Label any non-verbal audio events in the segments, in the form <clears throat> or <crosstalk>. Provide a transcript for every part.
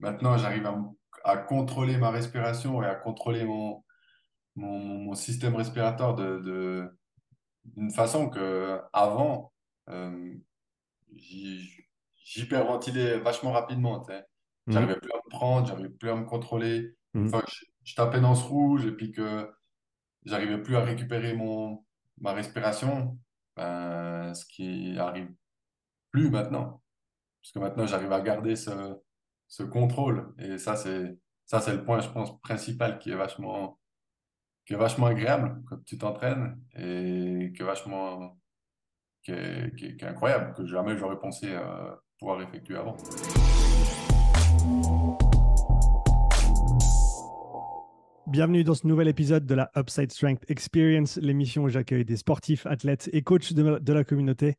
maintenant, j'arrive à, à contrôler ma respiration et à contrôler mon, mon, mon système respiratoire de, de, d'une façon que avant, euh, j'hy- j'hyperventilais vachement rapidement. Mhm, J'arrivais plus à me prendre, j'arrivais plus à me contrôler. Fois que je, je tapais dans ce rouge et puis que j'arrivais plus à récupérer mon, ma respiration, ben, ce qui arrive plus maintenant. Parce que maintenant, j'arrive à garder ce, ce contrôle. Et ça, c'est, ça, c'est le point, je pense, principal qui est vachement, qui est vachement agréable quand tu t'entraînes et qui est vachement, qui est, qui est- incroyable, que jamais j'aurais pensé euh, pouvoir effectuer avant. Bienvenue dans ce nouvel épisode de la Upside Strength Experience, l'émission où j'accueille des sportifs, athlètes et coachs de, la communauté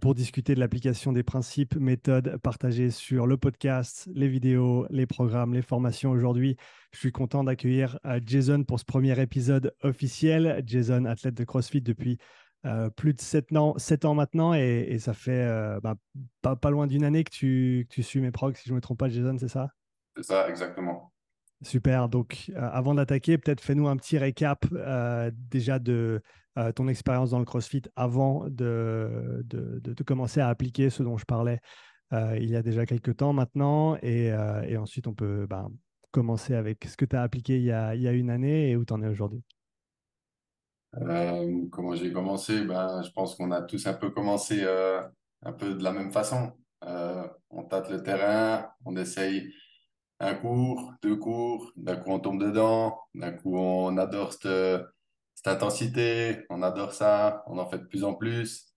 pour discuter de l'application des principes, méthodes partagées sur le podcast, les vidéos, les programmes, les formations. Aujourd'hui, je suis content d'accueillir euh, Jason pour ce premier épisode officiel. Jason, athlète de CrossFit depuis euh, plus de 7 ans, 7 ans maintenant et, et ça fait euh, bah, pas, pas loin d'une année que tu, que tu suis mes progs, si je ne me trompe pas, Jason, c'est ça? C'est ça, exactement. Super. Donc, euh, avant d'attaquer, peut-être fais-nous un petit récap euh, déjà de euh, ton expérience dans le CrossFit avant de, de, de- commencer à appliquer ce dont je parlais euh, il y a déjà quelques temps maintenant. Et, euh, et ensuite, on peut ben, commencer avec ce que tu as appliqué il y a, il y a une année et où tu en es aujourd'hui. Comment j'ai commencé? Ben, je pense qu'on a tous un peu commencé un peu de la même façon. On tâte le terrain, on essaye un cours, deux cours, d'un coup on tombe dedans, d'un coup on adore cette, cette intensité, on adore ça, on en fait de plus en plus.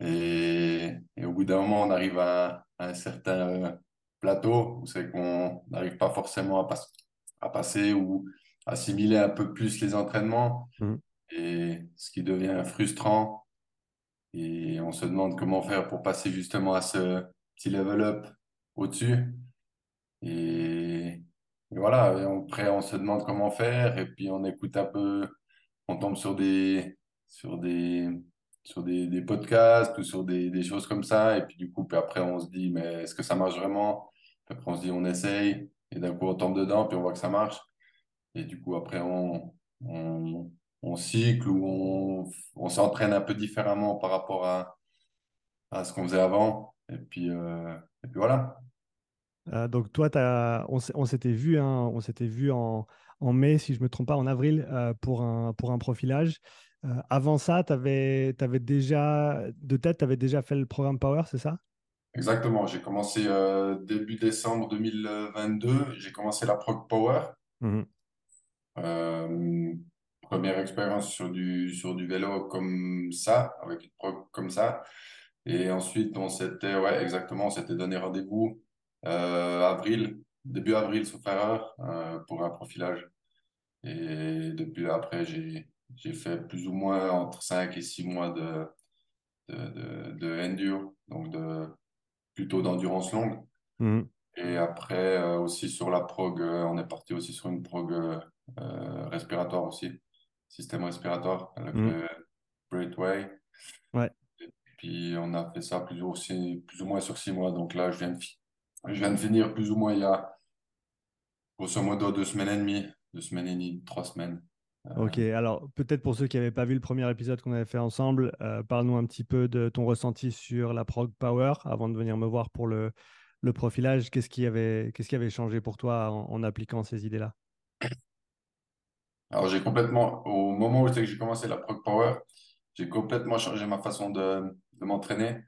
Et, et au bout d'un moment, on arrive à, à un certain euh, plateau où c'est qu'on n'arrive pas forcément à, pas- à passer ou assimiler un peu plus les entraînements Mhm. et ce qui devient frustrant. Et on se demande comment faire pour passer justement à ce petit level up au-dessus. Et, et voilà, et après on se demande comment faire et puis on écoute un peu, on tombe sur des, podcasts ou sur des, choses comme ça. Et puis du coup, après on se dit, mais est-ce que ça marche vraiment? Puis après on se dit, on essaye. Et d'un coup, on tombe dedans, puis on voit que ça marche. Et du coup, après, on, on, on cycle ou on, s'entraîne un peu différemment par rapport à, à ce qu'on faisait avant. Et puis, euh, voilà. Euh, donc, toi, s'est- on s'était vu, hein, on s'était vu en, en mai, si je ne me trompe pas, en avril, euh, pour un, pour un profilage. Euh, avant ça, tu avais, déjà, de tête, tu avais déjà fait le programme Power, c'est ça? Exactement. J'ai commencé euh, début décembre 2022. J'ai commencé la Prog Power. Euh, première expérience sur du, sur du vélo comme ça, avec une prog comme ça. Et ensuite, on s'était, ouais, exactement, on s'était donné rendez-vous euh, avril, début avril, sauf erreur, euh, pour un profilage. Et depuis là, après, j'ai, fait plus ou moins entre 5 et 6 mois de, de, de, de enduro, donc de, plutôt d'endurance longue. Mhm. Et après, euh, aussi sur la prog, euh, on est parti aussi sur une prog euh, respiratoire aussi, système respiratoire avec Mhm. le Braithway. Ouais. Puis on a fait ça plus ou, aussi, plus ou moins sur six mois. Donc là, je viens de, je viens de finir plus ou moins il y a grosso modo deux semaines et demie, deux semaines et demie, trois semaines. Ok, Euh, alors peut-être pour ceux qui n'avaient pas vu le premier épisode qu'on avait fait ensemble, euh, parle-nous un petit peu de ton ressenti sur la Prog Power avant de venir me voir pour le, le profilage. Qu'est-ce qui avait, qu'est-ce qui avait changé pour toi en, en appliquant ces idées-là? alors j'ai complètement, au moment où c'est que j'ai commencé la Prog Power, j'ai complètement changé ma façon de, de m'entraîner.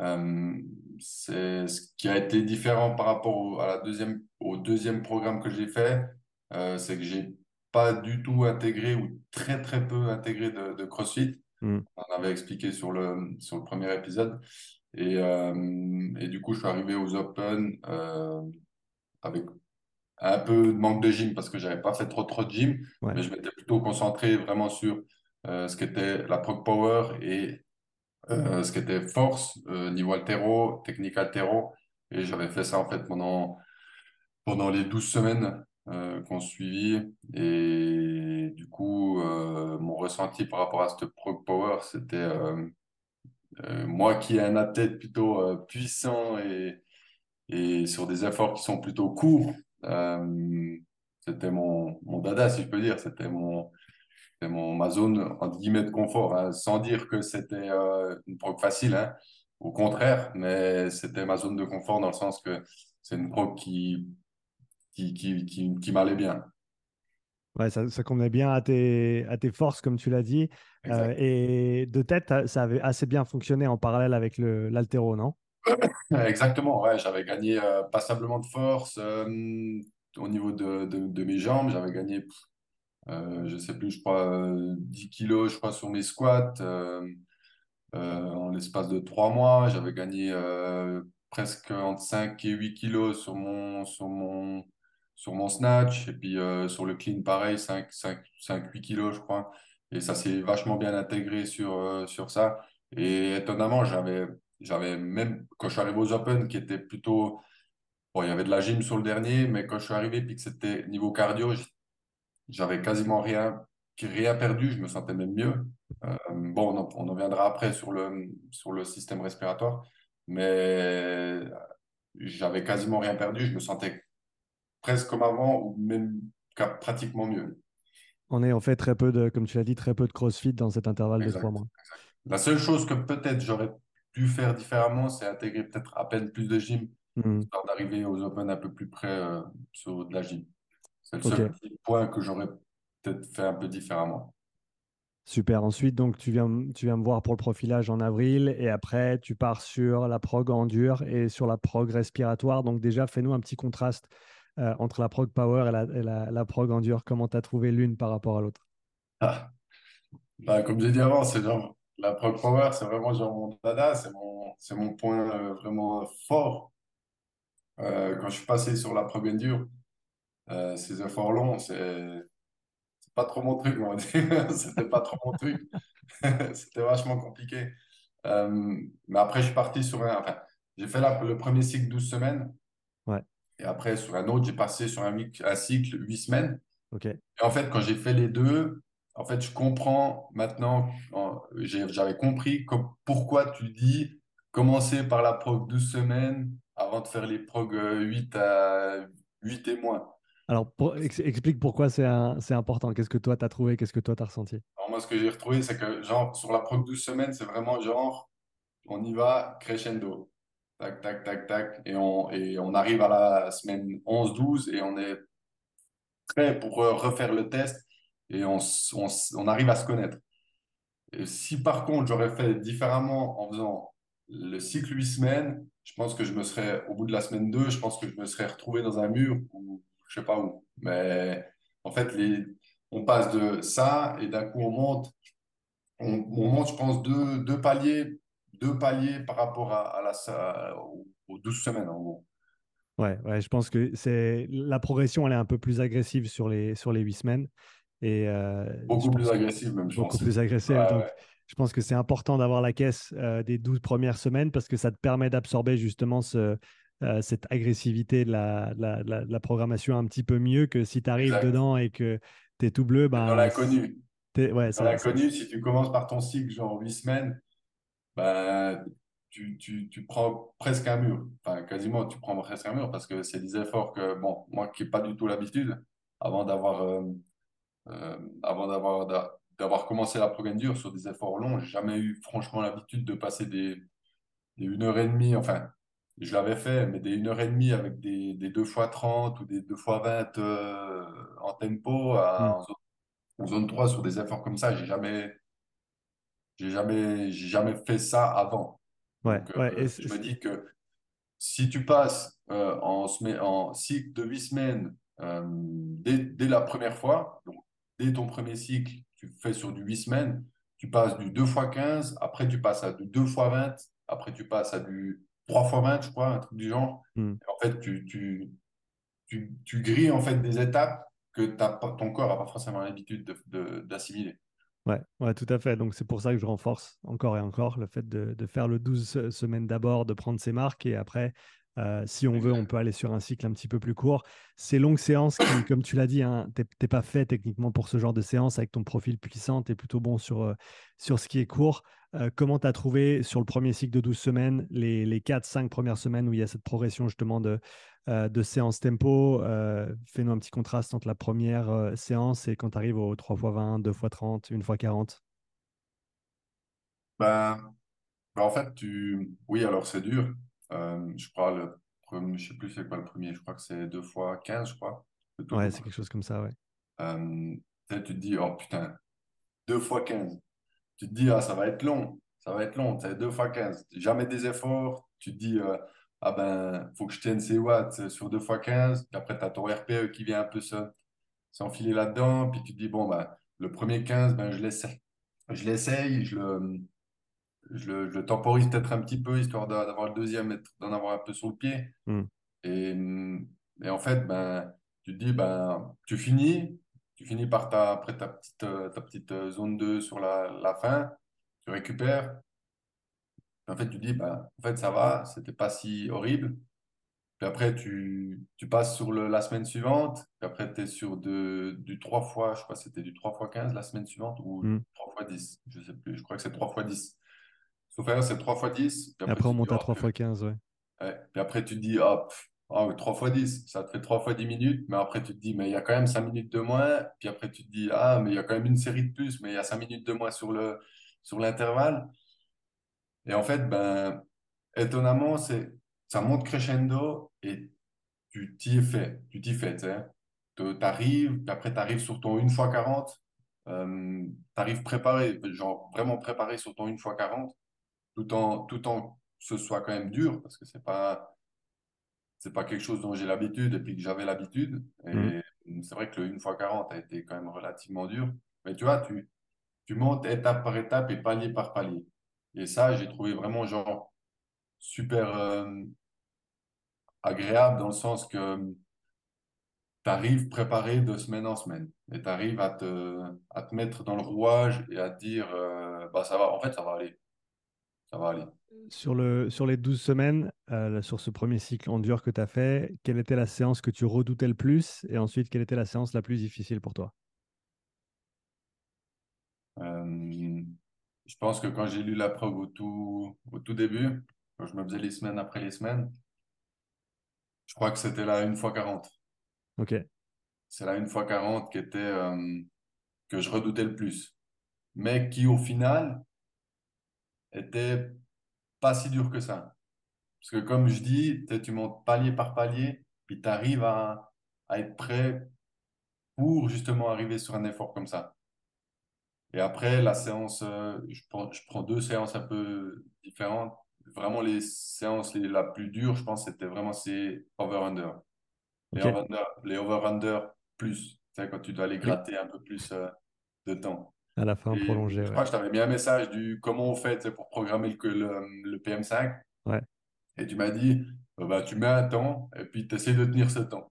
Euh, c'est ce qui a été différent par rapport au, à la deuxième, au deuxième programme que j'ai fait, euh, c'est que j'ai pas du tout intégré ou très très peu intégré de, de CrossFit. Mhm. On avait expliqué sur le, sur le premier épisode. Et, euh, et du coup, je suis arrivé aux Open euh, avec un peu de manque de gym parce que j'avais pas fait trop trop de gym, Ouais. mais je m'étais plutôt concentré vraiment sur ce qu'était la prog power et euh, ce qu'était force, euh, niveau altéro, technique altéro. Et j'avais fait ça en fait pendant, pendant les 12 semaines euh, qu'on suivit. Et du coup, mon ressenti par rapport à cette prog power, c'était moi qui ai un athlète plutôt puissant et, Et sur des efforts qui sont plutôt courts, c'était mon, mon dada, si je peux dire. C'était mon, mon, ma zone, entre guillemets, de confort. hein. Sans dire que c'était euh, une prog facile, hein. Au contraire, mais c'était ma zone de confort dans le sens que c'est une prog qui, qui, qui, qui, qui m'allait bien. Ouais, ça, ça convenait bien à tes, à tes forces, comme tu l'as dit. Euh, et de tête, ça avait assez bien fonctionné en parallèle avec le- l'haltéro, non? <laughs> Exactement, ouais, j'avais gagné euh, passablement de force euh, au niveau de, de, de mes jambes. J'avais gagné, euh, je sais plus, je crois, euh, 10 kilos, je crois, sur mes squats. euh, euh, en l'espace de trois mois, j'avais gagné euh, presque entre 5 et 8 kilos sur mon, sur mon, sur mon snatch. Et puis euh, sur le clean, pareil, 5, 5, 5, 8 kilos, je crois. Et ça s'est vachement bien intégré sur, euh, sur ça. Et étonnamment, j'avais, j'avais même, quand je suis arrivé aux Open, qui était plutôt, bon, il y avait de la gym sur le dernier, mais quand je suis arrivé, puis que c'était niveau cardio, j'avais quasiment rien, rien perdu, je me sentais même mieux. Euh, bon, on en, on en viendra après sur le, sur le système respiratoire, mais j'avais quasiment rien perdu, je me sentais presque comme avant ou même pratiquement mieux. On est, on fait très peu de, comme tu l'as dit, très peu de CrossFit dans cet intervalle de trois Exact. mois. La seule chose que peut-être j'aurais pu faire différemment, c'est intégrer peut-être à peine plus de gym, Mhm. histoire d'arriver aux Open un peu plus près euh, sur de la gym. C'est le seul petit point que j'aurais peut-être fait un peu différemment. super. Ensuite, donc, tu viens, tu viens me voir pour le profilage en avril et après, tu pars sur la prog endure et sur la prog respiratoire. Donc, déjà, fais-nous un petit contraste euh, entre la prog power et la, et la, la prog endure. Comment tu as trouvé l'une par rapport à l'autre? Ah, bah, comme j'ai dit avant, c'est genre la prog power, c'est vraiment genre mon dada, c'est mon, c'est mon point euh, vraiment fort. Euh, quand je suis passé sur la prog endure, euh, ces efforts longs, c'est pas trop mon truc, on va dire. <laughs> C'était pas trop mon truc. <laughs> C'était vachement compliqué. Euh, mais après, je suis parti sur un. Enfin, j'ai fait la- le premier cycle 12 semaines. Ouais, Et après, sur un autre, j'ai passé sur un, cycle 8 semaines. Et en fait, quand j'ai fait les deux, en fait, je comprends maintenant, j'avais compris com- pourquoi tu dis commencer par la prog 12 semaines avant de faire les prog euh, 8 à 8 et moins. Alors, explique pourquoi c'est important. Qu'est-ce que toi, tu as trouvé? Qu'est-ce que toi, tu as ressenti? Moi, ce que j'ai retrouvé, c'est que genre, sur la prog 12 semaines, c'est vraiment genre, on y va crescendo. Tac, tac, tac, tac. Et on, et on arrive à la semaine 11-12 et on est prêt pour refaire le test et on, on, arrive à se connaître. Si par contre j'aurais fait différemment en faisant le cycle 8 semaines, je pense que je me serais, au bout de la semaine 2, je pense que je me serais retrouvé dans un mur ou je sais pas où. Mais en fait, les, on passe de ça et d'un coup on monte, on, on monte, je pense, deux, deux paliers, deux paliers par rapport à, à la, à- aux aux 12 semaines en gros. Ouais, ouais, je pense que c'est la progression, elle est un peu plus agressive sur les, sur les huit semaines. Et euh, Beaucoup plus agressif même, je beaucoup pense. plus Ouais, agressive. Donc, ouais, je pense que c'est important d'avoir la caisse euh, des 12 premières semaines parce que ça te permet d'absorber justement ce, euh, cette agressivité de la, la, programmation un petit peu mieux que si tu arrives exact. dedans et que tu es tout bleu, dans ben, l'inconnu. ouais, Dans l'inconnu, si tu commences par ton cycle, genre 8 semaines, ben, tu, tu, tu prends presque un mur. Enfin, quasiment, tu prends presque un mur parce que c'est des efforts que, bon, moi qui n'ai pas du tout l'habitude, avant d'avoir euh, euh, avant d'avoir d'a- d'avoir commencé la programme dure sur des efforts longs, j'ai jamais eu franchement l'habitude de passer des, des une heure et demie, enfin, je l'avais fait, mais des une heure et demie avec des, des 2 fois 30 ou des 2 fois 20 euh, en tempo Hmm. à- en zone, en zone 3 sur des efforts comme ça, j'ai jamais, j'ai jamais, j'ai jamais fait ça avant. ouais, Donc, ouais, euh, je me dis que si tu passes euh, en, cycle de 8 semaines euh, dès, dès la première fois, donc dès ton premier cycle, tu fais sur du 8 semaines, tu passes du 2 fois 15, après tu passes à du 2 fois 20, après tu passes à du 3 fois 20, je crois, un truc du genre. hmm. En fait, tu, tu, tu, tu grilles en fait des étapes que ton corps n'a pas forcément l'habitude de- de- d'assimiler. Ouais, ouais, tout à fait. Donc, c'est pour ça que je renforce encore et encore le fait de, de faire le 12 se- semaines d'abord, de prendre ses marques et après Euh, si on veut, on peut aller sur un cycle un petit peu plus court. Ces longues séances qui, comme tu l'as dit, hein, tu n'es pas fait techniquement pour ce genre de séance avec ton profil puissant, tu es plutôt bon sur, euh, sur ce qui est court. Euh, comment tu as trouvé sur le premier cycle de 12 semaines, les, les 4-5 premières semaines où il y a cette progression justement de, de séance tempo Fais-nous un petit contraste entre la première séance et quand tu arrives au 3x20, 2x30, 1x40. Ben, ben, en fait, tu... oui, alors c'est dur. Euh, je crois le premier, je sais plus c'est quoi le premier, je crois que c'est deux fois 15, je crois. Ouais, c'est quelque chose comme ça, ouais. Euh, tu te dis, oh putain, deux fois 15. Tu te dis, ah, ça va être long, ça va être long, c'est deux fois 15. Jamais des efforts, tu te dis, euh, ah ben, faut que je tienne ces watts sur deux fois 15. Puis après, tu as ton RPE qui vient un peu s'enfiler là-dedans. Puis tu te dis, bon, ben, le premier 15, ben, je l'essaye, je l'essaye, je le je le, temporise peut-être un petit peu, histoire d'avoir le deuxième, d'en avoir un peu sur le pied. Hmm. Et, et, en fait, ben, tu te dis, ben, tu finis, tu finis par ta, après ta petite, ta petite zone 2 sur la, la fin, tu récupères. En fait, tu te dis, ben, en fait, ça va, c'était pas si horrible. Puis après, tu, tu passes sur le, la semaine suivante. Puis après, tu es sur de, du 3 fois, je crois c'était du 3 fois 15 la semaine suivante ou 3 hmm. fois 10. Je sais plus, je crois que c'est 3 fois 10. Que c'est 3 x 10. Après, après on monte à 3 x 15, ouais. Puis après, tu te dis, hop, oh, 3 x 10, ça te fait 3 fois 10 minutes. Mais après, tu te dis, mais il y a quand même 5 minutes de moins. Puis après, tu te dis, ah, mais il y a quand même une série de plus, mais il y a 5 minutes de moins sur le sur l'intervalle. Et en fait, ben, étonnamment, c'est, ça monte crescendo et tu t'y fais. Tu t'y fais, tu arrives, puis après, tu arrives sur ton 1 x 40. Euh, tu arrives préparé, genre vraiment préparé sur ton 1 x 40 tout en, tout en ce soit quand même dur, parce que c'est pas, c'est pas quelque chose dont j'ai l'habitude et puis que j'avais l'habitude. Et mmh. c'est vrai que le 1 x 40 a été quand même relativement dur. Mais tu vois, tu, tu montes étape par étape et palier par palier. Et ça, j'ai trouvé vraiment genre super euh, agréable dans le sens que tu arrives préparé de semaine en semaine et tu arrives à te, à te mettre dans le rouage et à te dire euh, bah ça va, en fait, ça va aller ça va aller. Sur, le, sur les 12 semaines, euh, sur ce premier cycle en dur que tu as fait, quelle était la séance que tu redoutais le plus Et ensuite, quelle était la séance la plus difficile pour toi? Euh, Je pense que quand j'ai lu la preuve au tout, au tout début, quand je me faisais les semaines après les semaines, je crois que c'était la 1 x 40. Ok. C'est la 1 x 40 qui était, euh, que je redoutais le plus. Mais qui, au final, était pas si dur que ça. Parce que comme je dis, tu montes palier par palier, puis tu arrives à, à, être prêt pour justement arriver sur un effort comme ça. Et après, la séance, euh, je prends, je prends deux séances un peu différentes. Vraiment, les séances les, la plus dure, je pense, c'était vraiment ces over-under. Les over-under plus, quand tu dois aller gratter un peu plus euh, de temps. À la fin, prolongé. Je crois que je t'avais mis un message du comment on fait pour programmer le, le, le PM5. Ouais. Et tu m'as dit, bah, tu mets un temps et puis tu essaies de tenir ce temps.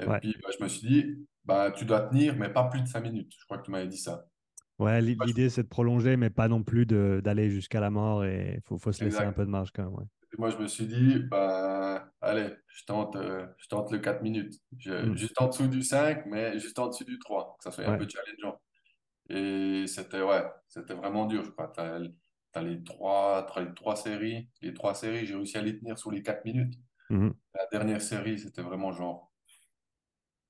Et puis bah, je me suis dit, bah, tu dois tenir, mais pas plus de 5 minutes. Je crois que tu m'avais dit ça. Ouais, l'idée c'est de prolonger, mais pas non plus d'aller jusqu'à la mort et il faut, faut, se laisser un peu de marge quand même. Ouais. moi, je me suis dit, bah, allez, je tente, euh, je tente le 4 minutes. Hmm. Juste en dessous du 5, mais juste en dessous du 3, que ça soit un peu challengeant. Et c'était ouais, c'était vraiment dur, je crois. Tu as, les trois, les trois séries. Les trois séries, j'ai réussi à les tenir sur les quatre minutes. Mhm. La dernière série, c'était vraiment genre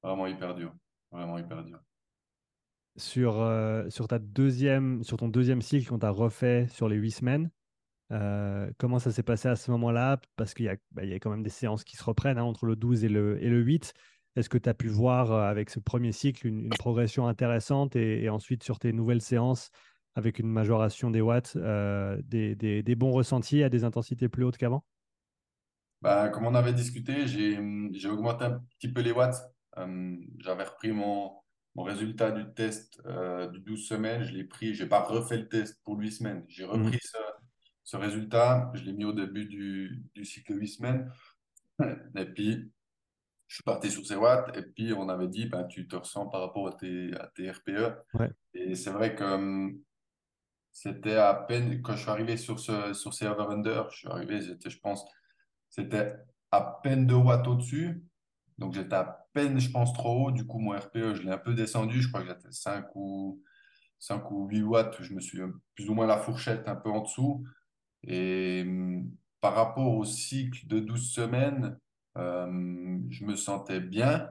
vraiment hyper dur. Vraiment hyper dur. Sur, euh, sur, ta deuxième, sur ton deuxième cycle qu'on t'a refait sur les huit semaines, euh, comment ça s'est passé à ce moment-là? Parce qu'il y, bah, y, a quand même des séances qui se reprennent hein, entre le 12 et le, et le 8. Est-ce que tu as pu voir euh, avec ce premier cycle une, progression intéressante et, ensuite sur tes nouvelles séances avec une majoration des watts, euh, des, des, bons ressentis à des intensités plus hautes qu'avant? Bah, Comme on avait discuté, j'ai augmenté un petit peu les watts. Euh, j'avais repris mon, mon, résultat du test du 12 semaines, je l'ai pris, je n'ai pas refait le test pour 8 semaines. J'ai mmh. repris ce, ce, résultat, je l'ai mis au début du, du cycle 8 semaines. <laughs> Et puis, je suis parti sur ces watts et puis on avait dit, ben, tu te ressens par rapport à tes, à tes RPE. Et c'est vrai que hum, c'était à peine, quand je suis arrivé sur, ce, sur ces over-under, je suis arrivé, je pense, c'était à peine 2 watts au-dessus. Donc j'étais à peine, je pense, trop haut. Du coup, mon RPE, je l'ai un peu descendu. Je crois que j'étais 5 ou, 5 ou 8 watts. Je me suis plus ou moins la fourchette un peu en dessous. Et hum, par rapport au cycle de 12 semaines, je me sentais bien,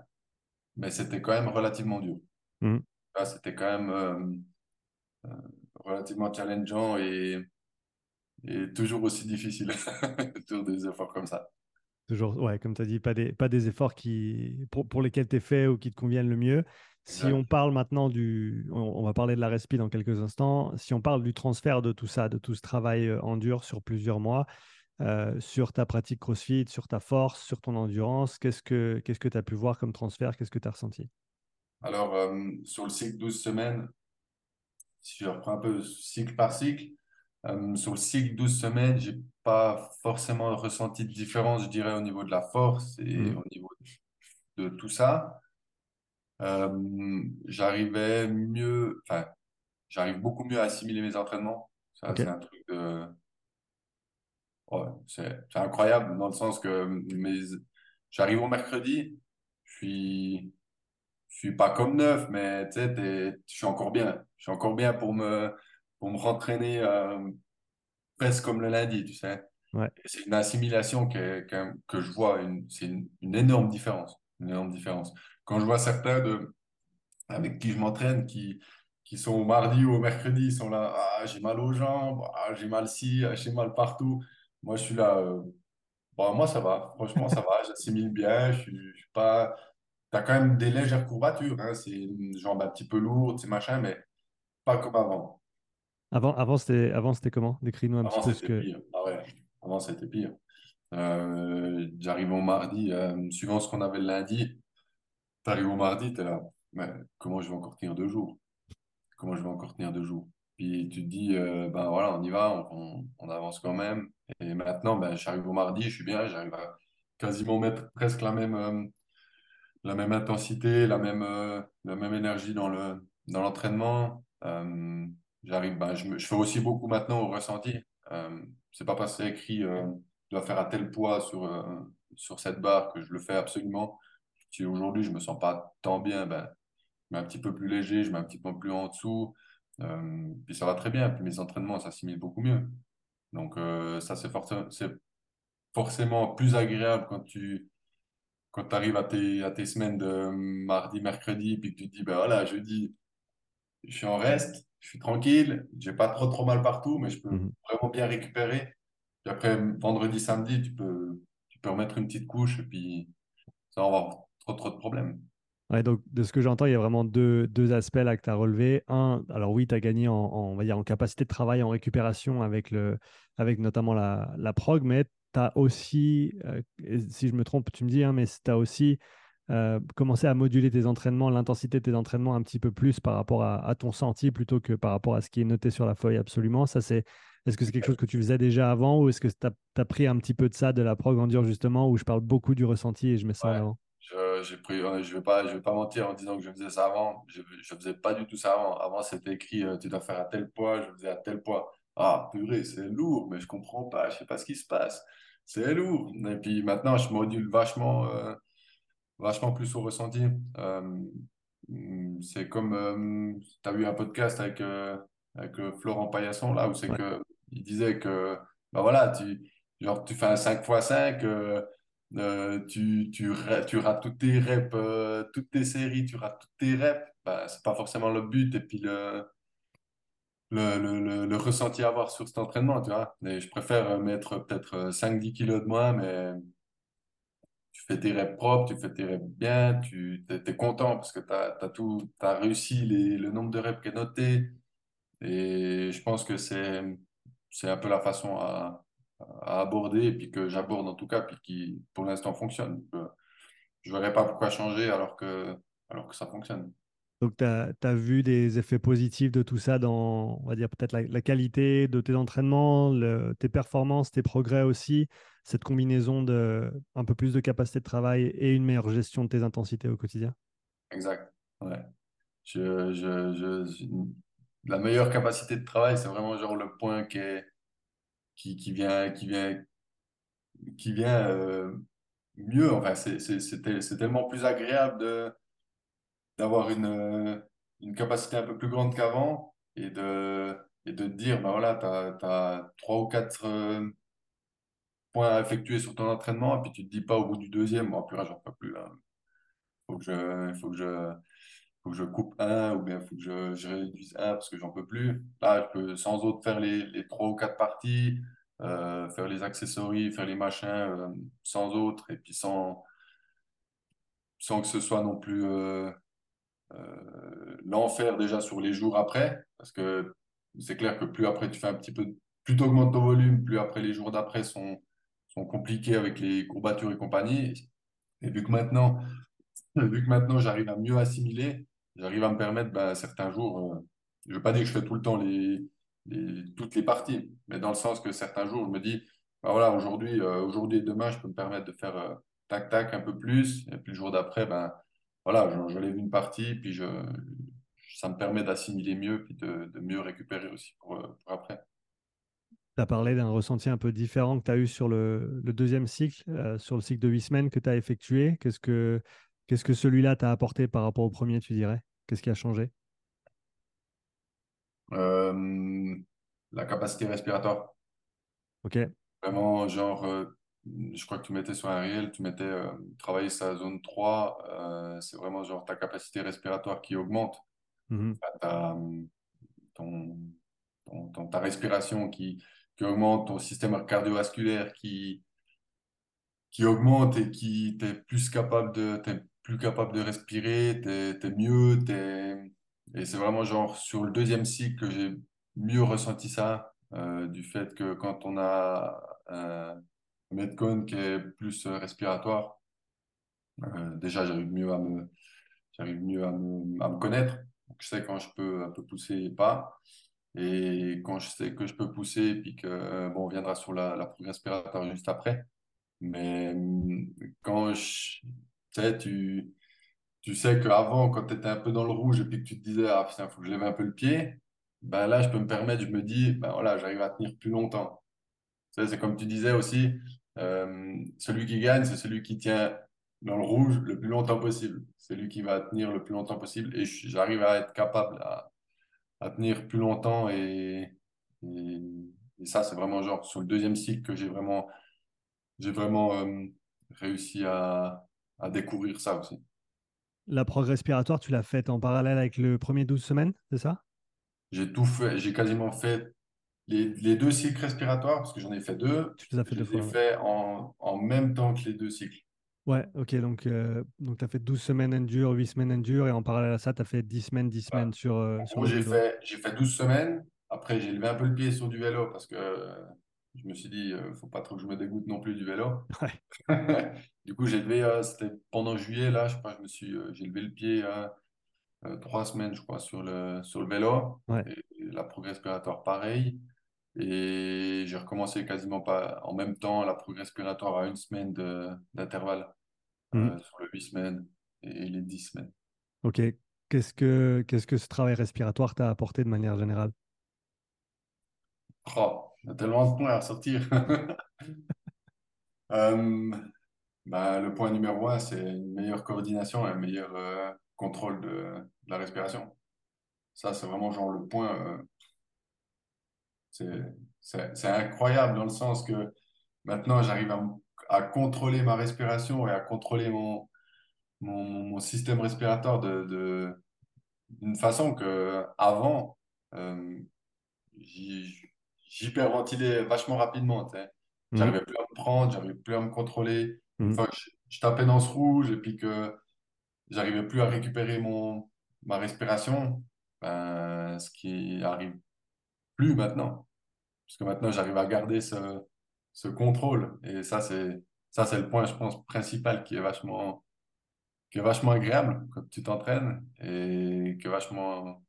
mais c'était quand même relativement dur. Mmh. C'était quand même euh, euh, relativement challengeant et, et toujours aussi difficile <laughs> sur des efforts comme ça. Toujours, ouais, comme tu as dit, pas des, pas des efforts qui, pour, pour lesquels tu es fait ou qui te conviennent le mieux. Si on parle maintenant du. On, on va parler de la respi dans quelques instants. Si on parle du transfert de tout ça, de tout ce travail euh, en dur sur plusieurs mois, euh, sur ta pratique CrossFit, sur ta force, sur ton endurance, qu'est-ce que qu'est-ce que tu as pu voir comme transfert Qu'est-ce que tu as ressenti? Alors, euh, sur le cycle 12 semaines, si je reprends un peu cycle par cycle, euh, sur le cycle 12 semaines, j'ai pas forcément ressenti de différence, je dirais, au niveau de la force et Mhm. au niveau de tout ça. J'arrivais mieux, enfin, j'arrive beaucoup mieux à assimiler mes entraînements. Ça, c'est un truc de, ouais, c'est incroyable dans le sens que mes, j'arrive au mercredi, je suis, je suis pas comme neuf, mais tu sais, je suis encore bien. Je suis encore bien pour me, pour me rentraîner euh, presque comme le lundi, tu sais. ouais. C'est une assimilation qui est- que, que je vois, c'est une, une énorme différence. Une énorme différence. Quand je vois certains de, avec qui je m'entraîne, qui, qui sont au mardi ou au mercredi, ils sont là, ah, j'ai mal aux jambes, ah, j'ai mal ci, ah, j'ai mal partout. Moi, je suis là, euh, bon, moi, ça va, franchement, ça va, <laughs> j'assimile bien, je suis, je suis pas. T'as quand même des légères courbatures, hein, c'est une jambe un petit peu lourde, c'est machin, mais pas comme avant. Avant, avant c'était avant, c'était comment? Décris-nous un petit Avant, peu ce c'était que. pire. Ah ouais, avant, c'était pire. Euh, j'arrive au mardi, euh, suivant ce qu'on avait le lundi, t'arrives au mardi, t'es là, mais comment je vais encore tenir deux jours? comment je vais encore tenir deux jours? Puis tu te dis, euh, ben voilà, on y va, on, on avance quand même. Et maintenant, ben, j'arrive au mardi, je suis bien, j'arrive à quasiment mettre presque la même, euh, la même intensité, la même, euh, la même énergie dans le, dans l'entraînement. Euh, j'arrive, ben, je, fais aussi beaucoup maintenant au ressenti. C'est pas parce que c'est écrit, je dois faire à tel poids sur, sur cette barre que je le fais absolument. Si aujourd'hui je me sens pas tant bien, ben, je mets un petit peu plus léger, je mets un petit peu plus en dessous. Puis ça va très bien. Puis mes entraînements s'assimilent beaucoup mieux. Donc euh, ça, c'est forcément, c'est forcément plus agréable quand tu quand arrives à tes, à tes semaines de mardi, mercredi, puis que tu te dis, ben voilà, jeudi, je suis en reste, je suis tranquille, j'ai pas trop trop mal partout, mais je peux Mhm. vraiment bien récupérer. Puis après, vendredi, samedi, tu peux, tu peux remettre une petite couche et puis ça va avoir trop trop de problèmes. Ouais, donc, de ce que j'entends, il y a vraiment deux, deux aspects là que tu as relevés. Un, alors oui, tu as gagné en, en, on va dire, en capacité de travail, en récupération avec, le, avec notamment la, la prog, mais tu as aussi, euh, si je me trompe, tu me dis, hein, mais tu as aussi euh, commencé à moduler tes entraînements, l'intensité de tes entraînements un petit peu plus par rapport à, à ton senti plutôt que par rapport à ce qui est noté sur la feuille absolument. Ça, c'est, est-ce que c'est quelque chose que tu faisais déjà avant ou est-ce que tu as, pris un petit peu de ça de la prog en dur justement où je parle beaucoup du ressenti et je mets ça en avant? Je, j'ai pris, euh, je vais pas, je vais pas mentir en disant que je faisais ça avant. Je, je faisais pas du tout ça avant. Avant, c'était écrit, euh, tu dois faire à tel poids, je faisais à tel poids. Ah, purée, c'est lourd, mais je comprends pas, je sais pas ce qui se passe. C'est lourd. Et puis maintenant, je module vachement, euh, vachement plus au ressenti. Euh, hum, c'est comme, tu as eu un podcast avec, euh, avec euh, Florent Paillasson, là, où c'est Ouais. que il disait que, bah voilà, tu, genre, tu fais un 5 x 5, euh, tu, tu, tu toutes tes reps, euh, toutes tes séries, tu rates toutes tes reps, bah, c'est pas forcément le but et puis le, le, le, le, ressenti à avoir sur cet entraînement, tu vois. Je préfère euh, mettre peut-être euh, cinq dix kilos de moins, mais tu fais tes reps propres, tu fais tes reps bien, tu t'es content parce que tu as, tout, réussi le nombre de reps qui est noté. Et je pense que c'est un peu la façon à, à aborder et puis que j'aborde en tout cas, puis qui pour l'instant fonctionne. Euh, Je ne verrais pas pourquoi changer alors que, alors que ça fonctionne. Donc, tu as, vu des effets positifs de tout ça dans, on va dire, peut-être la, la qualité de tes entraînements, le- tes performances, tes progrès aussi, cette combinaison de un peu plus de capacité de travail et une meilleure gestion de tes intensités au quotidien? Exact. Ouais. Je, je, je, la meilleure capacité de travail, c'est vraiment genre le point qui est, qui, qui vient, qui vient, qui vient euh, mieux. Enfin, c'est tellement plus agréable d'avoir une, euh, une capacité un peu plus grande qu'avant et de, et de te dire, ben voilà, tu as, trois ou quatre euh, points à effectuer sur ton entraînement et puis tu te dis pas au bout du deuxième, bon, plus j'en peux plus là. Faut que faut que je, faut que je coupe un ou bien faut que je, réduise un parce que j'en peux plus. Là, je peux sans autre faire les, les trois ou quatre parties, euh, faire les accessoires, faire les machins sans autre et puis sans, sans que ce soit non plus euh, l'enfer déjà sur les jours après, parce que c'est clair que plus après tu fais un petit peu, plus tu augmentes ton volume, plus après les jours d'après sont, sont compliqués avec les courbatures et compagnie. Et vu que maintenant, vu que maintenant j'arrive à mieux assimiler, j'arrive à me permettre ben, certains jours, euh, je ne veux pas dire que je fais tout le temps toutes les parties, mais dans le sens que certains jours, je me dis, ben voilà, aujourd'hui, euh, aujourd'hui et demain, je peux me permettre de faire tac tac un peu plus, et puis le jour d'après, ben, voilà, je, lève une partie, puis je, ça me permet d'assimiler mieux, puis de, mieux récupérer aussi pour, après. Tu as parlé d'un ressenti un peu différent que tu as eu sur le, deuxième cycle, euh, sur le cycle de huit semaines que tu as effectué. Qu'est-ce que, qu'est-ce que celui-là t'a apporté par rapport au premier, tu dirais? Qu'est-ce qui a changé? Euh, La capacité respiratoire. Ok. Vraiment, genre, euh, je crois que tu mettais sur un réel, tu mettais euh, travailler sa zone 3, euh, c'est vraiment genre ta capacité respiratoire qui augmente, mhm. ta, ton, ta respiration qui, qui augmente, ton système cardiovasculaire qui, qui augmente et qui t'es plus capable de, plus capable de respirer, tu es, mieux, es... et c'est vraiment genre sur le deuxième cycle que j'ai mieux ressenti ça, euh, du fait que quand on a Metcon qui est plus euh, respiratoire. Euh, déjà, j'arrive mieux à me, mieux à me, à me connaître. je sais quand je peux un peu pousser et pas. Et quand je sais que je peux pousser, puis que, euh, bon, on viendra sur la, la respiratoire juste après. Mais quand je, tu sais, tu, tu sais qu'avant, quand tu étais un peu dans le rouge et puis que tu te disais, ah putain, il faut que je lève un peu le pied, ben là, je peux me permettre, je me dis, ben voilà, j'arrive à tenir plus longtemps. C'est comme tu disais aussi, euh, celui qui gagne, c'est celui qui tient dans le rouge le plus longtemps possible. C'est lui qui va tenir le plus longtemps possible. Et j'arrive à être capable à, tenir plus longtemps. Et, et, ça, c'est vraiment genre sur le deuxième cycle que j'ai vraiment, vraiment euh, réussi à, à découvrir ça aussi. La prog respiratoire, tu l'as faite en parallèle avec le premier 12 semaines, c'est ça? J'ai tout fait, j'ai quasiment fait les, deux cycles respiratoires, parce que j'en ai fait deux, tu les as fait je les ai fait en, en, même temps que les deux cycles. Ouais, ok, donc, euh, donc tu as fait 12 semaines endure, 8 semaines endure, et en parallèle à ça, tu as fait 10 semaines, 10 semaines sur, euh, sur j'ai fait, j'ai fait 12 semaines, après j'ai levé un peu le pied sur du vélo, parce que je me suis dit, ne euh, faut pas trop que je me dégoûte non plus du vélo. Ouais. <laughs> du coup, j'ai levé, c'était pendant juillet, là, je crois, je me suis, j'ai levé le pied trois semaines, je crois, sur le, sur le vélo. Ouais. Et, la progrès respiratoire, pareil. Et j'ai recommencé quasiment pas en même temps la progrès respiratoire à une semaine d'intervalle euh, mmh. sur le 8 semaines et les 10 semaines. Ok. Qu'est-ce que, qu'est-ce que ce travail respiratoire t'a apporté de manière générale? Oh, Il y a tellement de points à ressortir. <laughs> euh, bah, le point numéro un, c'est une meilleure coordination et un meilleur euh, contrôle de, de, la respiration. Ça, c'est vraiment genre le point euh, c'est incroyable dans le sens que maintenant, j'arrive à, à, contrôler ma respiration et à contrôler mon, mon, système respiratoire d'une de, d'une façon que avant j'hyperventilais vachement rapidement. Mmh. J'arrivais plus à me prendre, j'arrivais plus à me contrôler. Mmh. fois que je, tapais dans ce rouge et puis que j'arrivais plus à récupérer mon, ma respiration, ben, ce qui arrive plus maintenant. Parce que maintenant, j'arrive à garder ce, ce, contrôle. Et ça, c'est ça, c'est le point, je pense, principal qui est vachement, qui est vachement agréable quand tu t'entraînes et qui est vachement,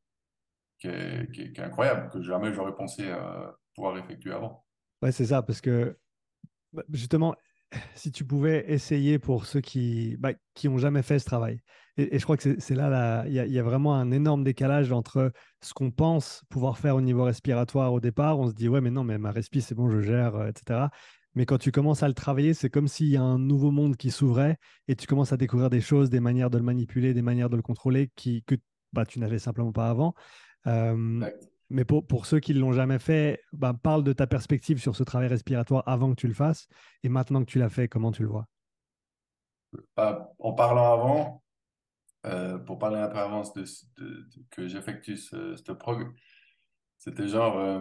qui est, qui est, incroyable, que jamais j'aurais pensé euh, pouvoir effectuer avant. Ouais, c'est ça, parce que bah, justement, si tu pouvais essayer pour ceux qui bah, qui ont jamais fait ce travail. Et, je crois que c'est là, il y, a vraiment un énorme décalage entre ce qu'on pense pouvoir faire au niveau respiratoire au départ. On se dit, ouais, mais non, mais ma respi, c'est bon, je gère, euh, etc. Mais quand tu commences à le travailler, c'est comme s'il y a un nouveau monde qui s'ouvrait et tu commences à découvrir des choses, des manières de le manipuler, des manières de le contrôler qui, que bah, tu n'avais simplement pas avant. Euh, mais pour, ceux qui ne l'ont jamais fait, bah, parle de ta perspective sur ce travail respiratoire avant que tu le fasses et maintenant que tu l'as fait, comment tu le vois? Bah, En parlant avant, euh, pour parler un peu avant que j'effectue ce, prog, c'était genre, euh,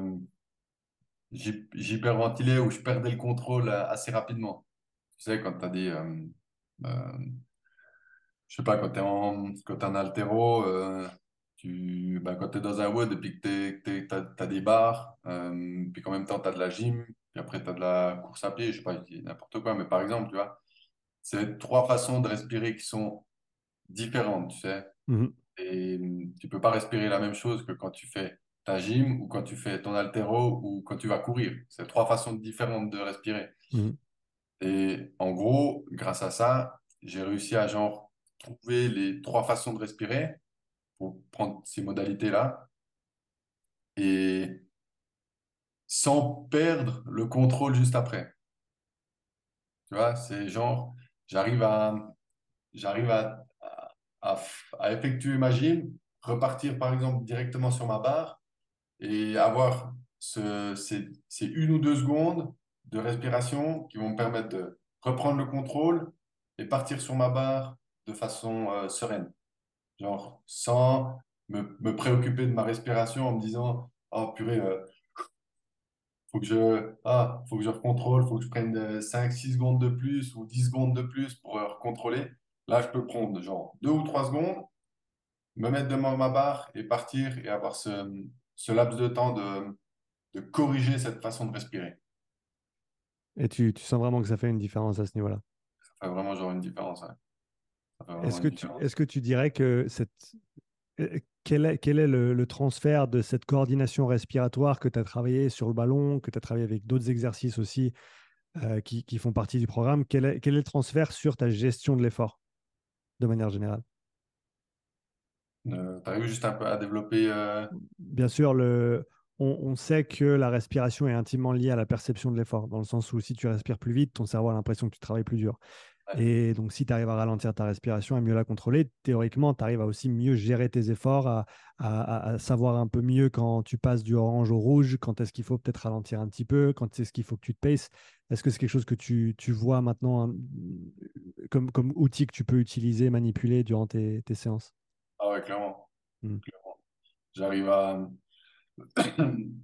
j'hyperventilais ou je perdais le contrôle euh, assez rapidement. Tu sais, quand tu as des. Euh, euh, je sais pas, quand tu es en, quand en altéro, tu, ben, quand tu es dans un wood et puis que tu as, des barres, puis qu'en même temps tu as de la gym, puis après tu as de la course à pied, je sais pas, n'importe quoi, mais par exemple, tu vois, c'est trois façons de respirer qui sont différentes, tu sais. Mmh et tu peux pas respirer la même chose que quand tu fais ta gym ou quand tu fais ton altéro ou quand tu vas courir. C'est trois façons différentes de respirer. Mhm. Et en gros, grâce à ça, j'ai réussi à genre trouver les trois façons de respirer pour prendre ces modalités-là et sans perdre le contrôle juste après. Tu vois, c'est genre, j'arrive à, j'arrive à, à, effectuer ma gym, repartir par exemple directement sur ma barre et avoir ce, ces, une ou deux secondes de respiration qui vont me permettre de reprendre le contrôle et partir sur ma barre de façon euh, sereine. Genre, sans me, me, préoccuper de ma respiration en me disant Oh purée, euh, faut que je, ah, faut que je contrôle, faut que je prenne 5-6 secondes de plus ou 10 secondes de plus pour euh, contrôler. Là, je peux prendre genre 2 ou 3 secondes, me mettre devant ma barre et partir et avoir ce, ce laps de temps de, de corriger cette façon de respirer. Et tu, tu, sens vraiment que ça fait une différence à ce niveau-là? Ça fait vraiment genre une différence. Est-ce que, tu, est que tu dirais que cette, euh, quel est, quel est le, le, transfert de cette coordination respiratoire que tu as travaillé sur le ballon, que tu as travaillé avec d'autres exercices aussi euh, qui, qui, font partie du programme? Quel est, quel est le transfert sur ta gestion de l'effort de manière générale? Euh, tu arrives juste un peu à développer. Euh, Bien sûr, le... on, sait que la respiration est intimement liée à la perception de l'effort, dans le sens où si tu respires plus vite, ton cerveau a l'impression que tu travailles plus dur. Et donc, si tu arrives à ralentir ta respiration et mieux la contrôler, théoriquement, tu arrives à aussi mieux gérer tes efforts, à, à, savoir un peu mieux quand tu passes du orange au rouge, quand est-ce qu'il faut peut-être ralentir un petit peu, quand est-ce qu'il faut que tu te paces. Est-ce que c'est quelque chose que tu, tu vois maintenant hein, comme, comme outil que tu peux utiliser, manipuler durant tes, tes séances? Ah ouais, clairement. J'arrive à.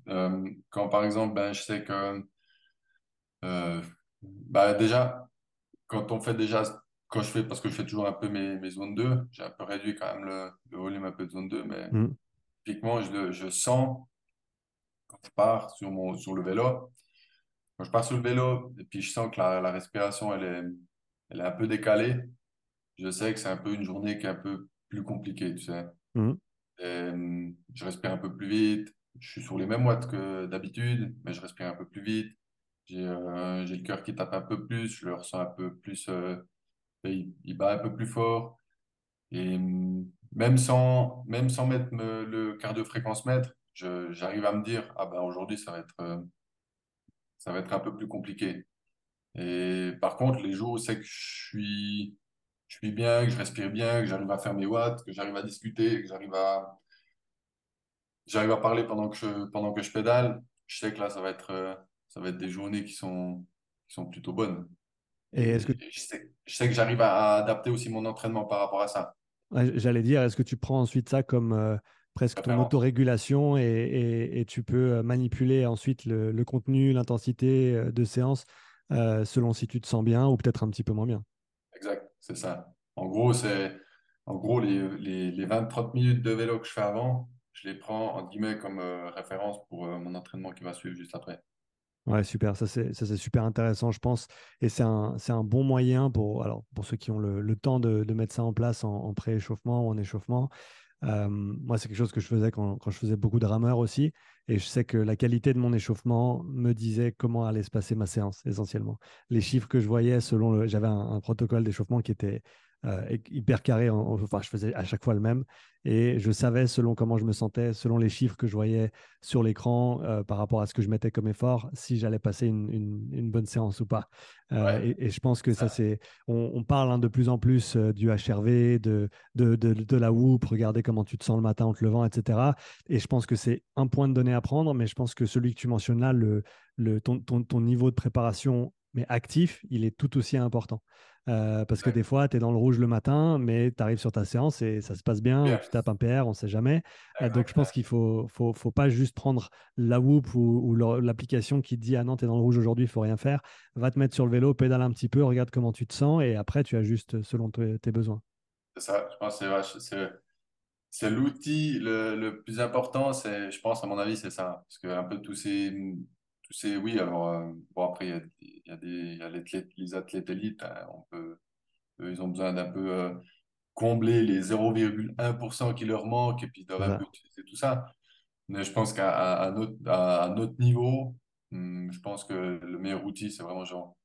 Euh, quand par exemple, ben, je sais que. Euh, bah, déjà, quand on fait déjà. Quand je fais, parce que je fais toujours un peu mes, mes zones 2, j'ai un peu réduit quand même le, le, volume un peu de zone 2, mais hmm. typiquement, je, je sens quand je pars sur, mon, sur le vélo, quand je pars sur le vélo et puis je sens que la, la respiration elle est, elle est un peu décalée, je sais que c'est un peu une journée qui est un peu plus compliqué, tu sais. Euh, je respire un peu plus vite. Je suis sur les mêmes watts que d'habitude, mais je respire un peu plus vite. J'ai euh, le cœur qui tape un peu plus, je le ressens un peu plus, euh, il, bat un peu plus fort. Et même sans, même sans mettre le cardio-fréquence mètre, j'arrive à me dire, ah ben aujourd'hui, ça va être, ça va être un peu plus compliqué. Et par contre, les jours où c'est que je suis je suis bien, que je respire bien, que j'arrive à faire mes watts, que j'arrive à discuter, que j'arrive à, j'arrive à parler pendant que je, pendant que je pédale, je sais que là, ça va être, euh, ça va être des journées qui sont, qui sont plutôt bonnes. Et, est-ce que... je, sais, je sais que j'arrive à adapter aussi mon entraînement par rapport à ça. J'allais dire, est-ce que tu prends ensuite ça comme euh, presque ton autorégulation et, et, et, tu peux euh, manipuler ensuite le, le contenu, l'intensité de séance selon si tu te sens bien ou peut-être un petit peu moins bien? Exact c'est ça. En gros, c'est en gros les, les, les 20-30 minutes de vélo que je fais avant, je les prends en guillemets comme euh, référence pour euh, mon entraînement qui va suivre juste après. Ouais, super. Ça, c'est super intéressant, je pense. Et c'est un, un, bon moyen pour, alors, pour ceux qui ont le, le temps de, de, mettre ça en place en, en pré-échauffement ou en échauffement. Moi, c'est quelque chose que je faisais quand, quand, je faisais beaucoup de rameurs aussi. Et je sais que la qualité de mon échauffement me disait comment allait se passer ma séance, essentiellement. Les chiffres que je voyais selon. J'avais un, protocole d'échauffement qui était hyper carré. enfin, je faisais à chaque fois le même. Et je savais, selon comment je me sentais, selon les chiffres que je voyais sur l'écran, par rapport à ce que je mettais comme effort, si j'allais passer une, bonne séance ou pas. et, je pense que ça, c'est. On, parle hein, de plus en plus du HRV, de, de, de, la Whoop, regarder comment tu te sens le matin en te levant, etc. Et je pense que c'est un point de données à prendre, mais je pense que celui que tu mentionnes là, le, le, ton, ton, ton niveau de préparation mais actif, il est tout aussi important. Euh, parce que des fois, tu es dans le rouge le matin, mais tu arrives sur ta séance et ça se passe bien, tu tapes un PR, on ne sait jamais. Euh, donc, je pense qu'il ne faut, faut, faut, pas juste prendre la Whoop ou, l'application qui te dit Ah non, tu es dans le rouge aujourd'hui, il faut rien faire. Va te mettre sur le vélo, pédale un petit peu, regarde comment tu te sens et après, tu ajustes selon tes besoins. C'est ça, je pense que c'est c'est l'outil le, le, plus important, c'est, je pense, à mon avis, c'est ça. Parce que un peu tous ces oui, alors, euh, bon, après, il y a, des, y a les, athlètes, élites, hein, on peut, ils ont besoin d'un peu euh, combler les 0,1% qui leur manquent et puis ils doivent un peu utiliser tout ça. Mais je pense qu'à notre, à notre niveau, hmm, je pense que le meilleur outil, c'est vraiment genre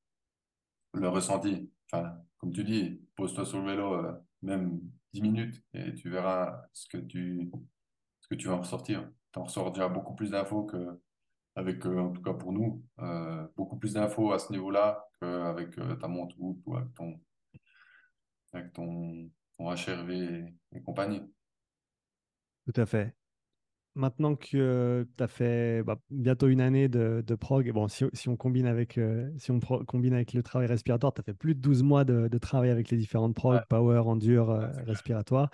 le ressenti. Enfin, comme tu dis, pose-toi sur le vélo, euh, même 10 minutes, et tu verras ce que tu, ce que tu vas en ressortir. Tu en ressors déjà beaucoup plus d'infos que avec, euh, en tout cas pour nous, euh, beaucoup plus d'infos à ce niveau-là qu'avec euh, ta montre ou avec ton, avec ton, ton HRV et, compagnie. Tout à fait. Maintenant que tu as fait bah, bientôt une année de, de prog, bon, si, si, on combine avec, si on combine avec le travail respiratoire, tu as fait plus de 12 mois de, de, travail avec les différentes prog, power, endure, respiratoire.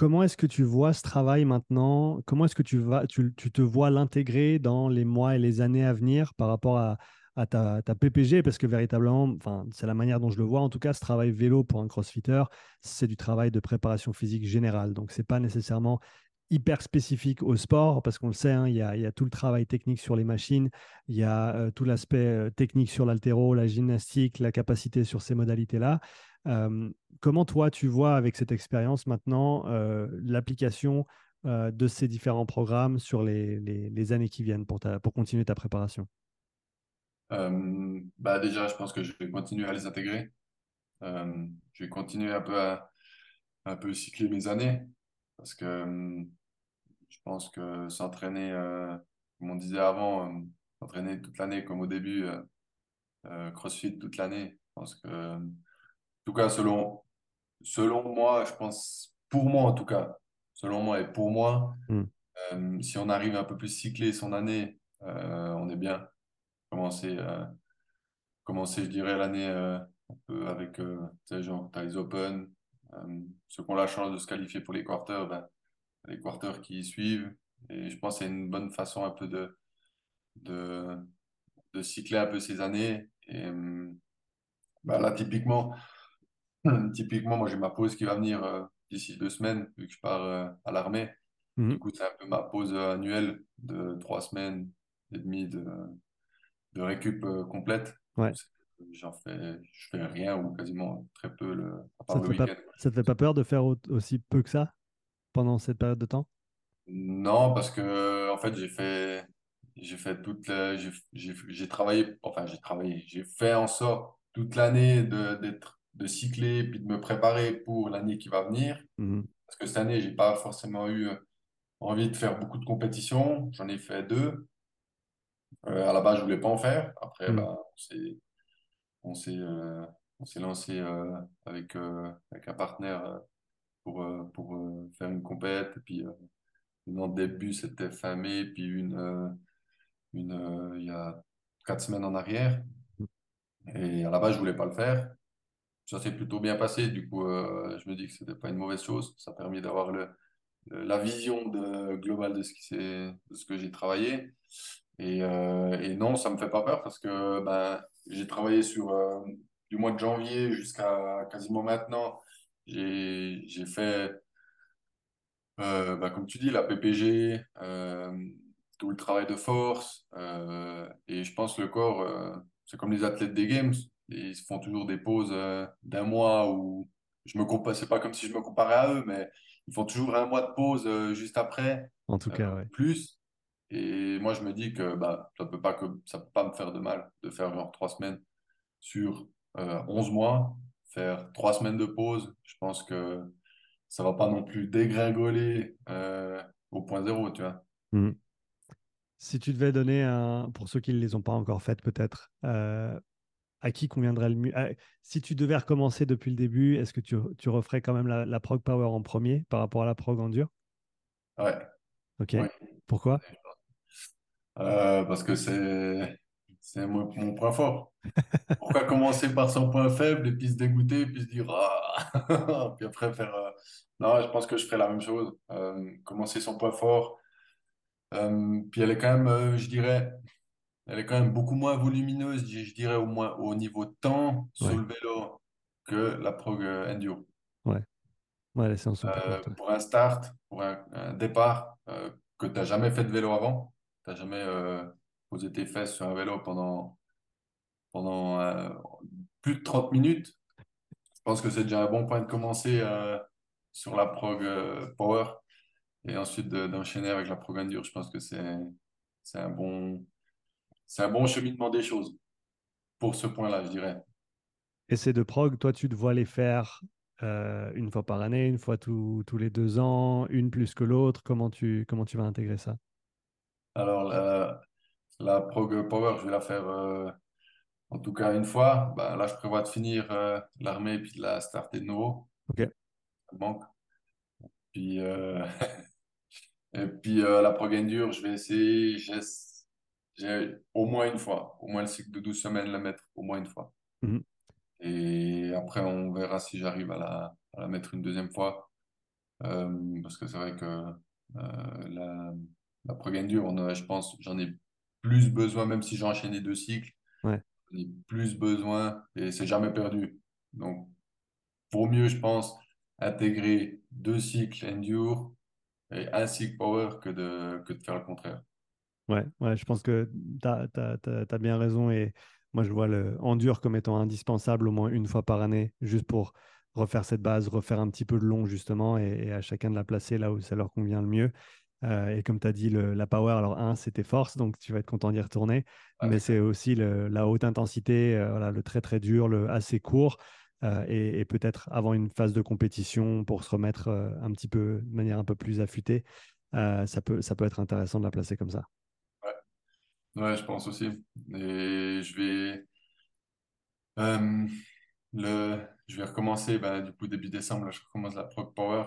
Comment est-ce que tu vois ce travail maintenant? Comment est-ce que tu, vas, te vois l'intégrer dans les mois et les années à venir par rapport à, ta, PPG Parce que véritablement, c'est la manière dont je le vois. En tout cas, ce travail vélo pour un crossfitter, c'est du travail de préparation physique générale. Donc, ce n'est pas nécessairement hyper spécifique au sport, parce qu'on le sait, hein, il y, a, tout le travail technique sur les machines, il y a euh, tout l'aspect euh, technique sur l'altéro, la gymnastique, la capacité sur ces modalités-là comment toi, tu vois avec cette expérience maintenant l'application de ces différents programmes sur les, années qui viennent pour, ta, pour continuer ta préparation? Bah Déjà, je pense que je vais continuer à les intégrer. je vais continuer un peu à un peu cycler mes années parce que je pense que s'entraîner, comme on disait avant, s'entraîner toute l'année comme au début, CrossFit toute l'année, je pense que tout cas, selon, selon moi, je pense, pour moi en tout cas, selon moi et pour moi, hmm. euh, si on arrive un peu plus cyclé son année, euh, on est bien. Commencer, euh, commencer je dirais, l'année un peu avec, tu sais, genre, as les Open, ceux qui ont la chance de se qualifier pour les quarters, ben, les quarters qui suivent. Et je pense que c'est une bonne façon un peu de, de, de cycler un peu ces années. Et ben là, typiquement, Typiquement, moi, j'ai ma pause qui va venir euh, d'ici deux semaines, vu que je pars euh, à l'armée. Du coup, c'est un peu ma pause euh, annuelle de trois semaines et demie de, de récup complète. Ouais. J'en fais, je fais rien ou quasiment très peu le, à part ça le week-end. Ça te fait pas peur de faire aussi peu que ça pendant cette période de temps? Non, parce que en fait, j'ai fait, j'ai fait toute j'ai travaillé, enfin, j'ai travaillé, j'ai fait en sorte toute l'année d'être de cycler puis de me préparer pour l'année qui va venir. Mhm. Parce que cette année, j'ai pas forcément eu euh, envie de faire beaucoup de compétitions. J'en ai fait deux. Euh, à la base, je voulais pas en faire. Après, mhm. bah, on s'est euh, on s'est lancé avec, avec un partenaire pour, pour faire une compète. Et puis, le début, c'était fin mai, puis une, une, il y a quatre semaines en arrière. Mhm. Et à la base, je voulais pas le faire ça s'est plutôt bien passé. Du coup, euh, je me dis que ce n'était pas une mauvaise chose. Ça a permis d'avoir la vision globale de ce, que j'ai travaillé. Et, euh, non, ça ne me fait pas peur parce que ben, j'ai travaillé sur euh, du mois de janvier jusqu'à quasiment maintenant. J'ai fait, ben, comme tu dis, la PPG, tout le travail de force. et je pense que le corps, c'est comme les athlètes des Games ils font toujours des pauses euh, d'un mois où je me compare, c'est pas comme si je me comparais à eux, mais ils font toujours un mois de pause euh, juste après. En tout cas, euh, Plus. Et moi, je me dis que bah, ça peut pas que ça peut pas me faire de mal de faire genre trois semaines sur 11 mois. faire trois semaines de pause, je pense que ça va pas non plus dégringoler au point zéro, tu vois. Mhm. Si tu devais donner un, pour ceux qui ne les ont pas encore faites peut-être, euh, à qui conviendrait le mieux? Si tu devais recommencer depuis le début, est-ce que tu, tu, referais quand même la, la, prog power en premier par rapport à la prog en dur? Ouais. Ok. Pourquoi? Euh, Parce que c'est c'est mon, mon, point fort. Pourquoi commencer par son point faible et puis se dégoûter et puis se dire ah! <laughs> Puis après faire euh, non je pense que je ferais la même chose. Euh, commencer son point fort. Puis elle est quand même je dirais elle est quand même beaucoup moins volumineuse je dirais au moins au niveau temps Ouais. sur le vélo que la prog euh, enduro Ouais. Ouais, sont plus Euh, ouais. pour un start pour un, un départ euh, que tu n'as jamais fait de vélo avant tu n'as jamais euh, posé tes fesses sur un vélo pendant pendant plus de 30 minutes Je pense que c'est déjà un bon point de commencer sur la prog power et ensuite de- d'enchaîner avec la prog endure. Je pense que c'est un bon c'est un bon cheminement des choses pour ce point-là, je dirais. Et ces deux prog, toi, tu te vois les faire euh, une fois par année, une fois tous tous les deux ans, une plus que l'autre. Comment tu, comment tu vas intégrer ça? Alors la, la prog power, je vais la faire euh, en tout cas une fois. Ben, là, je prévois de finir euh, l'armée et puis de la starter de nouveau. Ok. Ça manque. Puis <laughs> et puis la prog endure, je vais essayer. Au moins une fois, au moins le cycle de 12 semaines, la mettre au moins une fois. Mhm. Et après, on verra si j'arrive à la, à la mettre une deuxième fois. Euh, parce que c'est vrai que euh, la, la prog endure, on a, je pense, j'en ai plus besoin, même si j'ai enchaîné deux cycles, Ouais. j'en ai plus besoin et c'est jamais perdu. Donc, vaut mieux, je pense, intégrer deux cycles endure et un cycle power que de, que de faire le contraire. Ouais, ouais, je pense que tu as, bien raison. Et moi, je vois le endure comme étant indispensable au moins une fois par année, juste pour refaire cette base, refaire un petit peu de long, justement, et, et à chacun de la placer là où ça leur convient le mieux. Euh, et comme tu as dit, le, la power, alors un, c'est tes forces, donc tu vas être content d'y retourner, mais c'est aussi le- la haute intensité, euh, voilà, le très très dur, le assez court, euh, et, et peut-être avant une phase de compétition pour se remettre un petit peu, de manière un peu plus affûtée, ça peut, ça peut être intéressant de la placer comme ça. Ouais, je pense aussi. Et je vais, euh, le, je vais recommencer, ben, du coup, début décembre, là, je recommence la Prog Power.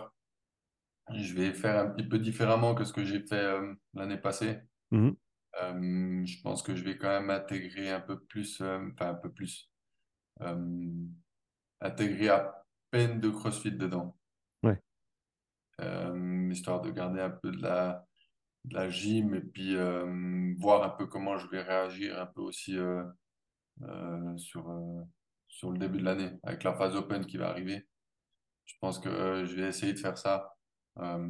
Je vais faire un petit peu différemment que ce que j'ai fait euh, l'année passée. Mhm. Euh, je pense que je vais quand même intégrer un peu plus, enfin un peu plus, intégrer à peine de CrossFit dedans, Ouais. Histoire de garder un peu de la, de la gym et puis euh, voir un peu comment je vais réagir un peu aussi euh, euh, sur, euh, sur le début de l'année avec la phase open qui va arriver. Je pense que euh, je vais essayer de faire ça euh,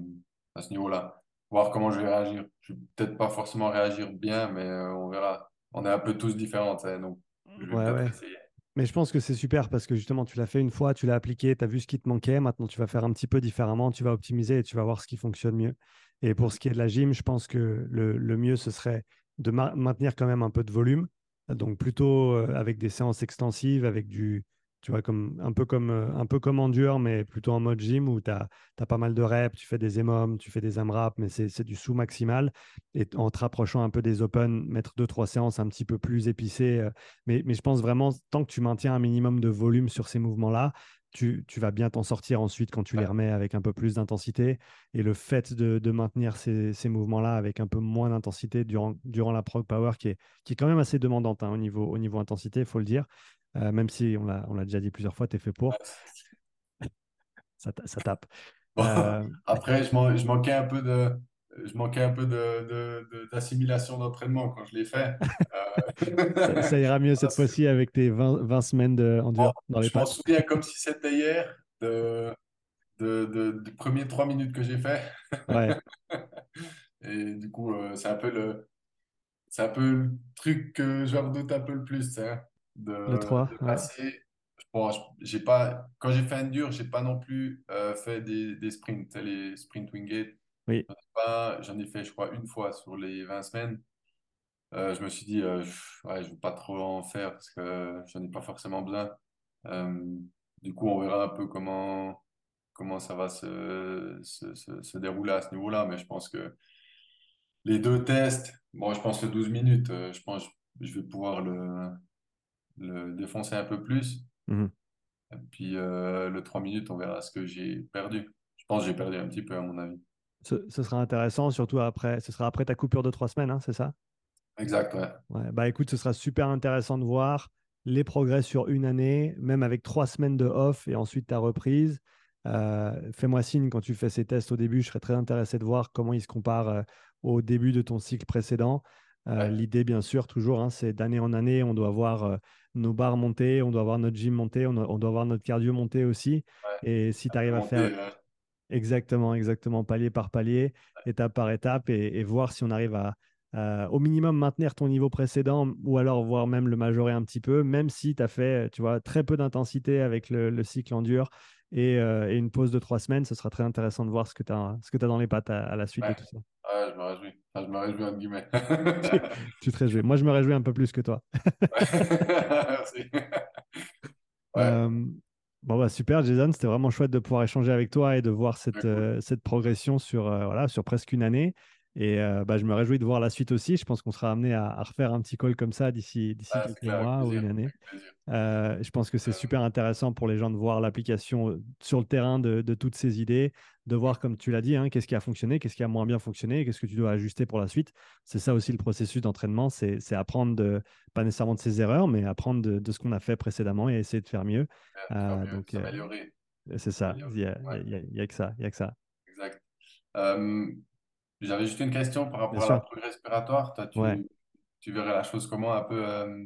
à ce niveau-là, voir comment je vais réagir. Je vais peut-être pas forcément réagir bien, mais euh, on verra. On est un peu tous différents, sais, donc je vais Ouais, peut-être ouais. essayer. Mais je pense que c'est super parce que justement, tu l'as fait une fois, tu l'as appliqué, tu as vu ce qui te manquait. Maintenant, tu vas faire un petit peu différemment, tu vas optimiser et tu vas voir ce qui fonctionne mieux. Et pour ce qui est de la gym, je pense que le, mieux, ce serait de ma- maintenir quand même un peu de volume. Donc, plutôt euh, avec des séances extensives, avec du, tu vois, comme, un peu comme, euh, un peu comme en dur, mais plutôt en mode gym où tu as, pas mal de reps, tu fais des EMOM, tu fais des AMRAP, mais c'est du sous-maximal. Et en te rapprochant un peu des open, mettre deux, trois séances un petit peu plus épicées. euh, mais, mais je pense vraiment, tant que tu maintiens un minimum de volume sur ces mouvements-là, tu, tu vas bien t'en sortir ensuite quand tu les remets avec un peu plus d'intensité. Et le fait de, de maintenir ces, ces mouvements-là avec un peu moins d'intensité durant, durant la prog power, qui est, qui est quand même assez demandante hein, au, niveau, au niveau intensité, il faut le dire. Euh, même si on l'a on l'a déjà dit plusieurs fois, tu es fait pour, ouais. ça, ça tape. Bon, Euh, après, je manquais un peu de, je manquais un peu de, de- de- d'assimilation d'entraînement quand je l'ai fait. ça, ça Euh, ira mieux cette fois-ci avec tes 20, 20 semaines de bon, endure dans les je m'en souviens comme si c'était hier de, de, premiers trois minutes que j'ai fait. Ouais, <laughs> Et du coup, euh, c'est un peu le, c'est un peu le truc que je redoute un peu le plus, hein, le de, 3, de ouais. passer. Bon, j'ai pas, quand j'ai fait un dur, j'ai pas non plus euh, fait des, des sprints, les sprint wingate. Oui, J'en ai fait, je crois, une fois sur les 20 semaines. Euh, je me suis dit, euh, ouais, je vais pas trop en faire parce que j'en ai pas forcément besoin. Euh, du coup, on verra un peu comment, comment ça va se, se, se, se dérouler à ce niveau-là. Mais je pense que les deux tests, bon, je pense que 12 minutes, je pense que je vais pouvoir le, le défoncer un peu plus. Mhm. Et puis le 3 minutes, on verra ce que j'ai perdu. Je pense que j'ai perdu un petit peu, à mon avis. Ce, ce sera intéressant, surtout après, ce sera après ta coupure de trois semaines, hein, c'est ça? Exact, ouais. Ouais, bah écoute, ce sera super intéressant de voir les progrès sur une année, même avec trois semaines de off et ensuite ta reprise. Euh, fais-moi signe quand tu fais ces tests au début. Je serais très intéressé de voir comment ils se comparent euh, au début de ton cycle précédent. Euh, Ouais, l'idée, bien sûr, toujours, hein, c'est d'année en année, on doit voir nos barres monter, on doit voir notre gym monter, on, doit voir notre cardio monter aussi. ouais. Et si tu arrives à faire Exactement, exactement, palier par palier, étape par étape, et, et voir si on arrive à, à, au minimum maintenir ton niveau précédent, ou alors voir même le majorer un petit peu, même si tu as fait, tu vois, très peu d'intensité avec le, le cycle en dur et, euh, et une pause de trois semaines, ce sera très intéressant de voir ce que tu as, ce que tu dans les pattes à, à la suite de tout ça. Ouais, je me réjouis. Enfin, je me réjouis, entre guillemets. Tu, tu te réjouis. Moi, je me réjouis un peu plus que toi. <laughs> Merci. <laughs> Ouais, Euh, bon, bah, super, Jason. C'était vraiment chouette de pouvoir échanger avec toi et de voir cette, euh, cette progression sur, euh, voilà, sur presque une année. Et euh, bah, je me réjouis de voir la suite aussi. Je pense qu'on sera amené à, à refaire un petit call comme ça d'ici quelques avec mois ou une année. Euh, je pense que c'est Euh, super intéressant pour les gens de voir l'application sur le terrain de, de toutes ces idées, de voir, comme tu l'as dit, hein, qu'est-ce qui a fonctionné, qu'est-ce qui a moins bien fonctionné, qu'est-ce que tu dois ajuster pour la suite. C'est ça aussi le processus d'entraînement, c'est apprendre de, pas nécessairement de ses erreurs, mais apprendre de, de ce qu'on a fait précédemment et essayer de faire mieux. Euh, mieux, donc, c'est ça, il y a, Ouais, a- a que ça, il y a que ça. exact. J'avais juste une question par Bien rapport à sûr, l'approche respiratoire. Toi, ouais. tu, verrais la chose comment un peu euh,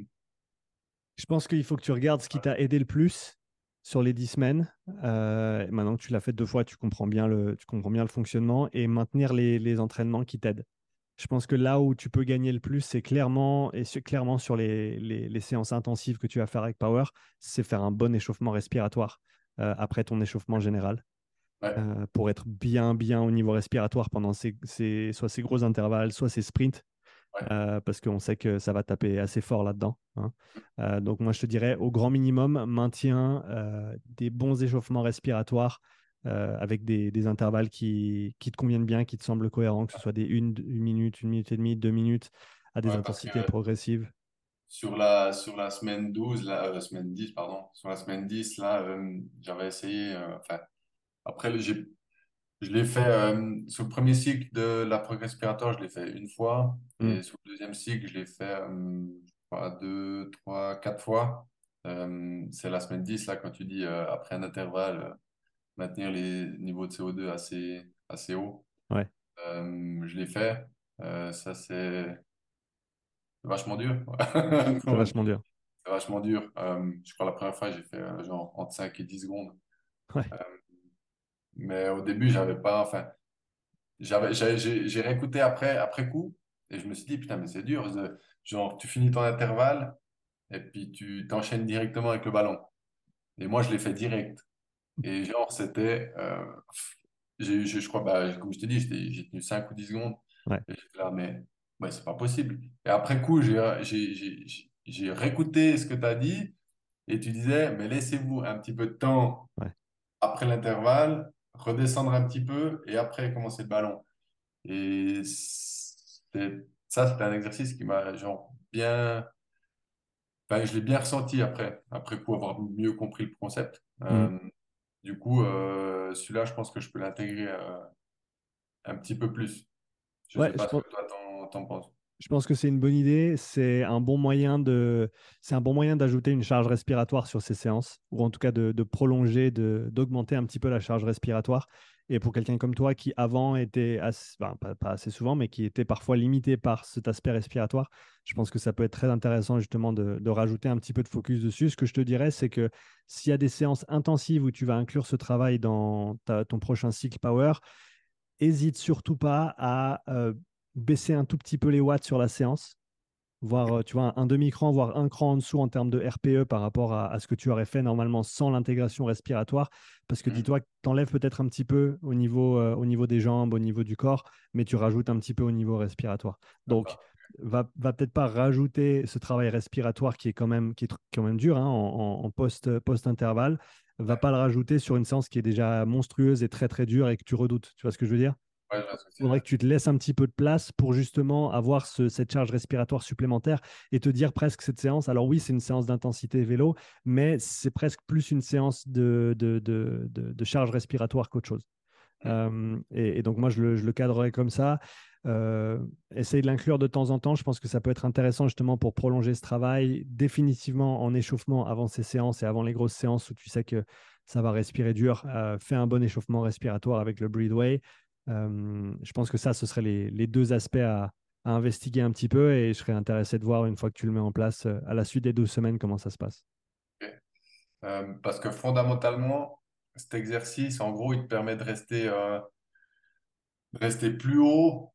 Je pense qu'il faut que tu regardes ce qui t'a aidé le plus sur les dix semaines. Euh, maintenant que tu l'as fait deux fois, tu comprends bien le, tu comprends bien le fonctionnement et maintenir les, les entraînements qui t'aident. Je pense que là où tu peux gagner le plus, c'est clairement, et c'est clairement sur les, les- les séances intensives que tu vas faire avec Power, c'est faire un bon échauffement respiratoire euh, après ton échauffement général ouais, euh, pour être bien, bien au niveau respiratoire pendant ces, ces- soit ces gros intervalles, soit ces sprints ouais, euh, parce qu'on sait que ça va taper assez fort là-dedans. hein. Euh, donc moi, je te dirais, au grand minimum, maintiens des bons échauffements respiratoires avec des, des intervalles qui, qui te conviennent bien, qui te semblent cohérents, que ce soit des une, une minute, une minute et demie, deux minutes, à des ouais, intensités progressives. sur la, sur la semaine 12 là, euh, semaine 10 pardon, sur la semaine 10 là, j'avais essayé, enfin, après, je l'ai fait euh, sur le premier cycle de la l'approche respiratoire, je l'ai fait une fois, Hmm, et sur le deuxième cycle, je l'ai fait euh, je crois, deux, trois, quatre fois. Euh, c'est la semaine 10 là, quand tu dis euh, après un intervalle, euh, maintenir les niveaux de CO2 assez, assez hauts. ouais, je l'ai fait. Ça, c'est <laughs> <laughs> vachement dur. c'est vachement dur. C'est vachement dur. Je crois la première fois, j'ai fait genre entre 5 et 10 secondes. Ouais, mais au début, j'avais pas, enfin, j'ai réécouté après, après coup et je me suis dit, putain, mais c'est dur. Genre, tu finis ton intervalle et puis tu t'enchaînes directement avec le ballon. Et moi, je l'ai fait direct. Et genre, c'était, euh, j'ai je, je crois, bah, comme je t'ai dit, j'ai tenu 5 ou 10 secondes. ouais, Et là, mais ouais, c'est pas possible. Et après coup, j'ai réécouté ce que tu as dit et tu disais, mais laissez-vous un petit peu de temps ouais. après l'intervalle, redescendre un petit peu et après commencer le ballon. Et ça, c'était un exercice qui m'a genre bien, enfin, je l'ai bien ressenti après, après coup avoir mieux compris le concept. Hmm. Euh, du coup, euh, celui-là, je pense que je peux l'intégrer euh, un petit peu plus. Je Ouais, sais je pas ce pense, que toi t'en penses. Je pense que c'est une bonne idée. C'est un bon moyen de, c'est un bon moyen d'ajouter une charge respiratoire sur ces séances, ou en tout cas de, de prolonger, d'augmenter un petit peu la charge respiratoire. Et pour quelqu'un comme toi qui avant était, assez- pas, assez souvent, mais qui était parfois limité par cet aspect respiratoire, je pense que ça peut être très intéressant justement de, de rajouter un petit peu de focus dessus. Ce que je te dirais, c'est que s'il y a des séances intensives où tu vas inclure ce travail dans ton prochain cycle power, hésite surtout pas à euh, baisser un tout petit peu les watts sur la séance, voire euh, tu vois, un, demi-cran, voire un cran en dessous en termes de RPE par rapport à, à ce que tu aurais fait normalement sans l'intégration respiratoire. Parce que Mhm. dis-toi que tu enlèves peut-être un petit peu au niveau, euh, au niveau des jambes, au niveau du corps, mais tu rajoutes un petit peu au niveau respiratoire. Donc, va, va peut-être pas rajouter ce travail respiratoire qui est quand même, qui est quand même dur hein, en, en- en post, post-intervalle, va pas le rajouter sur une séance qui est déjà monstrueuse et très très dure et que tu redoutes. Tu vois ce que je veux dire? Il faudrait que tu te laisses un petit peu de place pour justement avoir ce- cette charge respiratoire supplémentaire et te dire presque cette séance. Alors oui, c'est une séance d'intensité vélo, mais c'est presque plus une séance de, de, de, de- de charge respiratoire qu'autre chose. dire. Euh, et, et donc moi, je le, je le cadrerai comme ça. Euh, essaye de l'inclure de temps en temps. Je pense que ça peut être intéressant justement pour prolonger ce travail, définitivement en échauffement avant ces séances et avant les grosses séances où tu sais que ça va respirer dur. Euh, fais un bon échauffement respiratoire avec le Breathway. Euh, je pense que ça, ce seraient les, deux aspects à, investiguer un petit peu et je serais intéressé de voir une fois que tu le mets en place euh, à la suite des 12 semaines comment ça se passe. Euh, parce que fondamentalement, cet exercice, en gros, il te permet de rester, rester plus haut.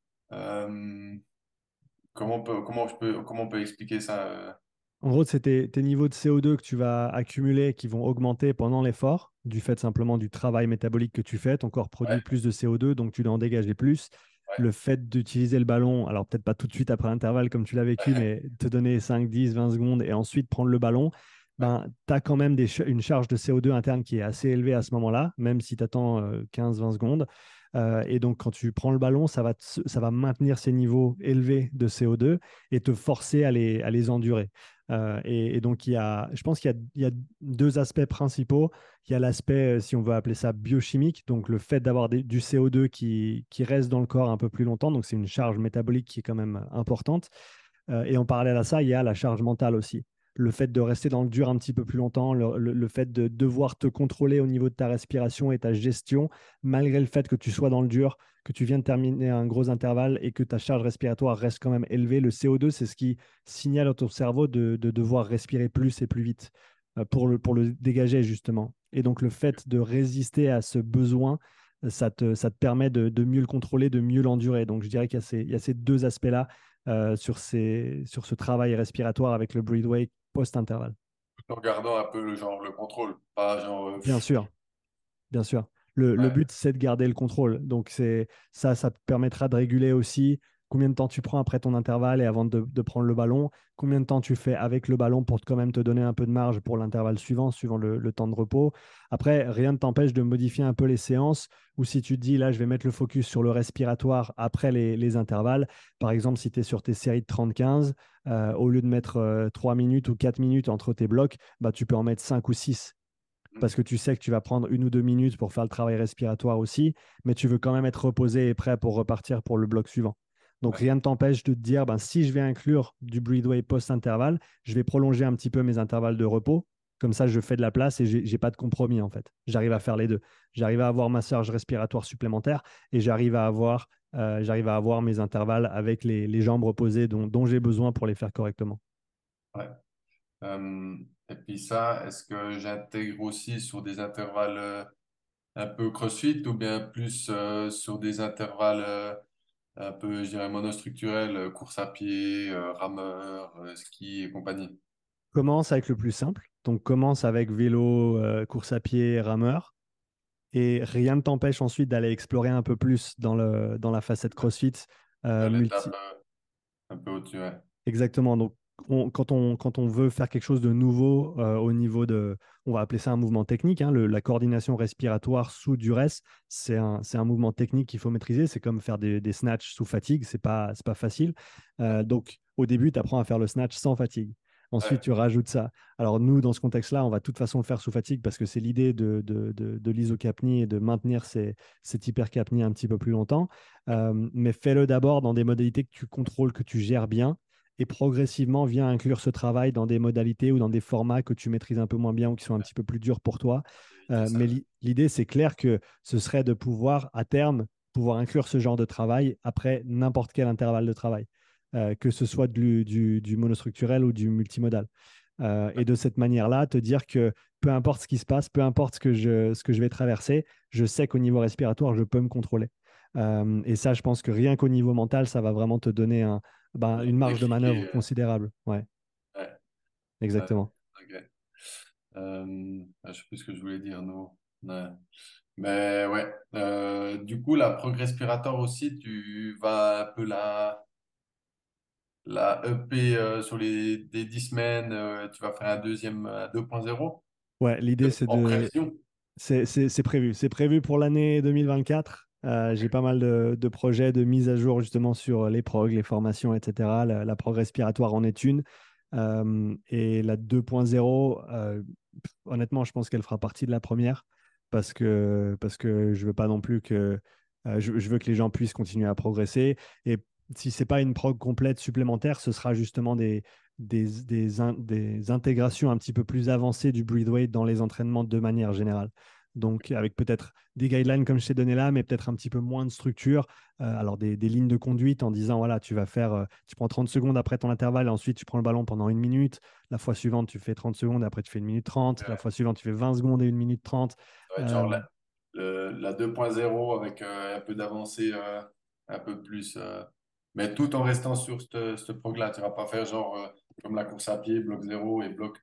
Comment peut, comment je peux, comment on peut expliquer ça? En gros, c'est tes, tes niveaux de CO2 que tu vas accumuler qui vont augmenter pendant l'effort, du fait simplement du travail métabolique que tu fais. Ton corps produit Ouais, plus de CO2, donc tu dois en dégager plus. ouais, Le fait d'utiliser le ballon, alors peut-être pas tout de suite après l'intervalle comme tu l'as vécu, mais te donner 5, 10, 20 secondes et ensuite prendre le ballon, ben, tu as quand même des une charge de CO2 interne qui est assez élevée à ce moment-là, même si tu attends 15-20 secondes. Euh, et donc, quand tu prends le ballon, ça va, ça va maintenir ces niveaux élevés de CO2 et te forcer à les, à les endurer. Euh, et, donc, il y a, je pense qu'il y y a deux aspects principaux. Il y a l'aspect, euh, si on veut appeler ça biochimique, donc le fait d'avoir du CO2 qui, qui reste dans le corps un peu plus longtemps. Donc, c'est une charge métabolique qui est quand même importante. Et en parallèle à ça, il y a la charge mentale aussi. Le fait de rester dans le dur un petit peu plus longtemps, le, fait de devoir te contrôler au niveau de ta respiration et ta gestion, malgré le fait que tu sois dans le dur, que tu viens de terminer un gros intervalle et que ta charge respiratoire reste quand même élevée. Le CO2, c'est ce qui signale à ton cerveau de, de devoir respirer plus et plus vite euh, pour le, dégager, justement. Et donc, le fait de résister à ce besoin, ça te, permet de, mieux le contrôler, de mieux l'endurer. Donc, je dirais qu'il y a ces, deux aspects-là euh, sur, sur ce travail respiratoire avec le breathway post-intervalle. en gardant un peu le genre le contrôle, pas genre. euh, Bien sûr, bien sûr. Le, but, c'est de garder le contrôle. Donc, c'est ça, ça te permettra de réguler aussi combien de temps tu prends après ton intervalle et avant de, de prendre le ballon, combien de temps tu fais avec le ballon pour quand même te donner un peu de marge pour l'intervalle suivant, suivant le, le temps de repos? Après, rien ne t'empêche de modifier un peu les séances ou si tu te dis, là, je vais mettre le focus sur le respiratoire après les, les intervalles. Par exemple, si tu es sur tes séries de 30-15, euh, au lieu de mettre euh, 3 minutes ou 4 minutes entre tes blocs, bah, tu peux en mettre 5 ou 6 parce que tu sais que tu vas prendre une ou deux minutes pour faire le travail respiratoire aussi, mais tu veux quand même être reposé et prêt pour repartir pour le bloc suivant. Donc rien ne t'empêche de te dire, ben, si je vais inclure du breathway post-intervalle, je vais prolonger un petit peu mes intervalles de repos. Comme ça, je fais de la place et j'ai pas de compromis en fait. J'arrive à faire les deux. J'arrive à avoir ma charge respiratoire supplémentaire et j'arrive à avoir, euh, j'arrive à avoir mes intervalles avec les, les jambes reposées dont, dont j'ai besoin pour les faire correctement. ouais. Euh, et puis ça, est-ce que j'intègre aussi sur des intervalles euh, un peu CrossFit ou bien plus euh, sur des intervalles un peu, je dirais, euh, course à pied, euh, rameur, euh, ski et compagnie? Commence avec le plus simple. Donc commence avec vélo, euh, course à pied, rameur. Et rien ne t'empêche ensuite d'aller explorer un peu plus dans, le, dans la facette CrossFit. euh, multi... euh, un peu au-dessus, ouais. Exactement. Donc, on- quand, on, quand on veut faire quelque chose de nouveau euh, au niveau de, on va appeler ça un mouvement technique, hein, le- la coordination respiratoire sous duresse, c'est un, c'est un mouvement technique qu'il faut maîtriser. C'est comme faire des, des snatchs sous fatigue, c'est pas, pas facile. Euh, donc, au début, tu apprends à faire le snatch sans fatigue. Ensuite, Ouais, tu rajoutes ça. Alors, nous, dans ce contexte-là, on va de toute façon le faire sous fatigue parce que c'est l'idée de, de, de, de l'isocapnie et de maintenir ces, cette hypercapnie un petit peu plus longtemps. Euh, mais fais-le d'abord dans des modalités que tu contrôles, que tu gères bien et progressivement viens inclure ce travail dans des modalités ou dans des formats que tu maîtrises un peu moins bien ou qui sont un petit peu plus durs pour toi. Euh, mais l'i- l'idée, c'est clair que ce serait de pouvoir, à terme, pouvoir inclure ce genre de travail après n'importe quel intervalle de travail, euh, que ce soit du, du- du monostructurel ou du multimodal. Euh, et de cette manière-là, te dire que peu importe ce qui se passe, peu importe ce que je, ce que je vais traverser, je sais qu'au niveau respiratoire, je peux me contrôler. Euh, et ça, je pense que rien qu'au niveau mental, ça va vraiment te donner un, ben, une marge de manœuvre euh, considérable. Ouais, ouais, ouais, exactement. ok. Euh, je sais plus ce que je voulais dire, non. Ouais. Mais ouais, Euh, du coup, la prog respiratoire aussi, tu vas un peu la, la EP euh, sur les des 10 semaines, euh, tu vas faire un deuxième un 2.0. Ouais, l'idée, c'est de. C'est prévu. C'est prévu pour l'année 2024. Euh, j'ai pas mal de, projets de mise à jour justement sur les prog, les formations, etc. La, la prog respiratoire en est une. Euh, et la 2.0, euh, honnêtement, je pense qu'elle fera partie de la première parce que, parce que je veux pas non plus que. Je, veux que les gens puissent continuer à progresser. Et si c'est pas une prog complète supplémentaire, ce sera justement des, des, des, intégrations un petit peu plus avancées du breathe weight dans les entraînements de manière générale. Donc, avec peut-être des guidelines comme je t'ai donné là, mais peut-être un petit peu moins de structure. Euh, alors, des, lignes de conduite en disant voilà, tu vas faire, euh, tu prends 30 secondes après ton intervalle, et ensuite tu prends le ballon pendant une minute. La fois suivante, tu fais 30 secondes, après tu fais une minute 30. La fois suivante, tu fais 20 secondes et une minute 30. genre la, 2.0 avec euh, un peu d'avancée, un peu plus. mais tout en restant sur ce, ce prog-là. Tu ne vas pas faire genre comme la course à pied, bloc 0 et bloc,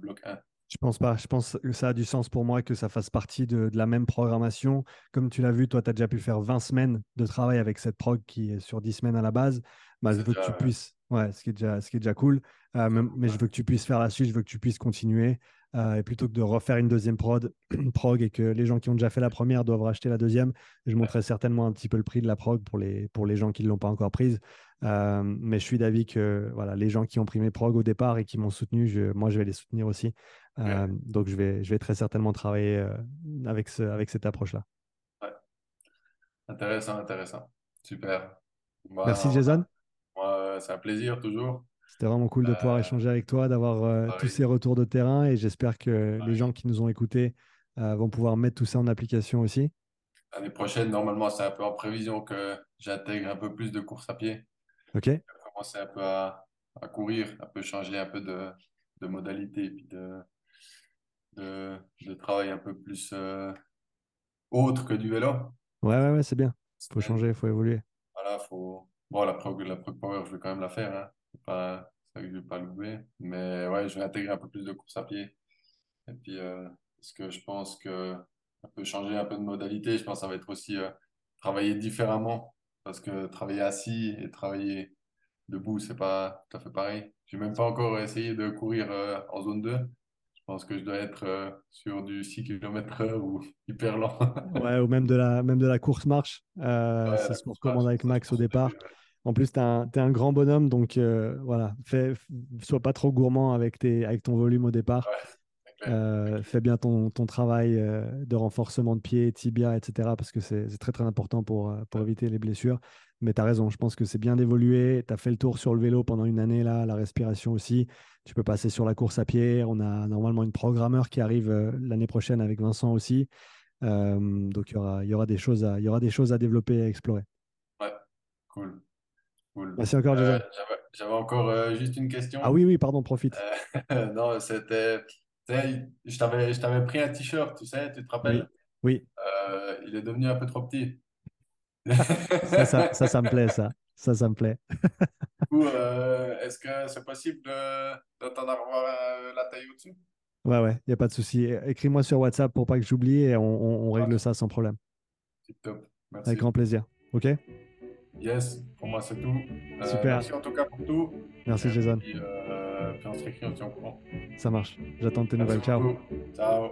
bloc 1. Je pense pas. Je pense que ça a du sens pour moi que ça fasse partie de, la même programmation. Comme tu l'as vu, toi, tu as déjà pu faire 20 semaines de travail avec cette prog qui est sur 10 semaines à la base. Bah, je veux que tu puisses, ouais, ce qui est déjà, ce qui est déjà cool. Euh, mais, je veux que tu puisses faire la suite, je veux que tu puisses continuer. Euh, et plutôt que de refaire une deuxième prod, <clears throat> prog et que les gens qui ont déjà fait la première doivent racheter la deuxième, je montrerai certainement un petit peu le prix de la prog pour les, pour les gens qui ne l'ont pas encore prise. Euh, mais je suis d'avis que voilà, les gens qui ont pris mes prog au départ et qui m'ont soutenu, je, moi, je vais les soutenir aussi. Euh, donc, je vais, je vais très certainement travailler avec, ce, avec cette approche-là. Ouais. Intéressant, intéressant. Super. Merci, Jason. C'est un plaisir toujours. C'était vraiment cool de pouvoir euh, échanger avec toi, d'avoir tous ces retours de terrain et j'espère que les gens qui nous ont écoutés vont pouvoir mettre tout ça en application aussi. L'année prochaine, normalement, c'est un peu en prévision que j'intègre un peu plus de course à pied. Ok. Je vais commencer un peu à, à courir, un peu changer un peu de, de modalité et puis de, de, travail un peu plus euh, autre que du vélo. Ouais, ouais, ouais, c'est bien. Il faut changer, il faut évoluer. Voilà, faut. Bon, la prog, la power, je vais quand même la faire. Hein. Pas, ça que je vais pas l'oublier. Mais ouais, je vais intégrer un peu plus de course à pied. Et puis, euh, parce que je pense que ça peut changer un peu de modalité. Je pense que ça va être aussi euh, travailler différemment. Parce que travailler assis et travailler debout, c'est pas tout à fait pareil. J'ai même pas encore essayé de courir en zone 2. Je pense que je dois être euh, sur du 6 km/h ou <laughs> hyper lent. ouais, ou même de la, même de la course-marche. Euh, c'est ce qu'on recommande avec Max au départ. En plus, tu es, un grand bonhomme, donc euh, voilà, fais, sois pas trop gourmand avec, tes, avec ton volume au départ. fais bien ton, ton travail de renforcement de pied, tibia, etc. Parce que c'est très très important pour, pour éviter les blessures. Mais tu as raison, je pense que c'est bien d'évoluer. Tu as fait le tour sur le vélo pendant une année, là, la respiration aussi. Tu peux passer sur la course à pied. On a normalement une programmeur qui arrive euh, l'année prochaine avec Vincent aussi. Euh, donc il y aura, y, aura des choses à, y aura des choses à développer et à explorer. Ouais, cool. Cool. Merci encore, euh, J'avais encore juste une question. Ah oui, oui, pardon, profite. <laughs> non, c'était. Je t'avais pris un t-shirt, tu sais, tu te rappelles? Oui. il est devenu un peu trop petit <laughs> ça, ça, ça, me plaît, ça. Ça, ça me plaît. euh, est-ce que c'est possible de, t'en avoir euh, la taille au-dessus? Ouais, ouais, il n'y a pas de souci. Écris-moi sur WhatsApp pour pas que j'oublie et on, règle ça sans problème. top. Merci. Avec grand plaisir. OK? Yes, pour moi, c'est tout. Euh, Super. Merci en tout cas pour tout. Merci, Jason. Puis, on se réécrit, on tient au courant. Ça marche. J'attends tes nouvelles. Ciao. Ciao.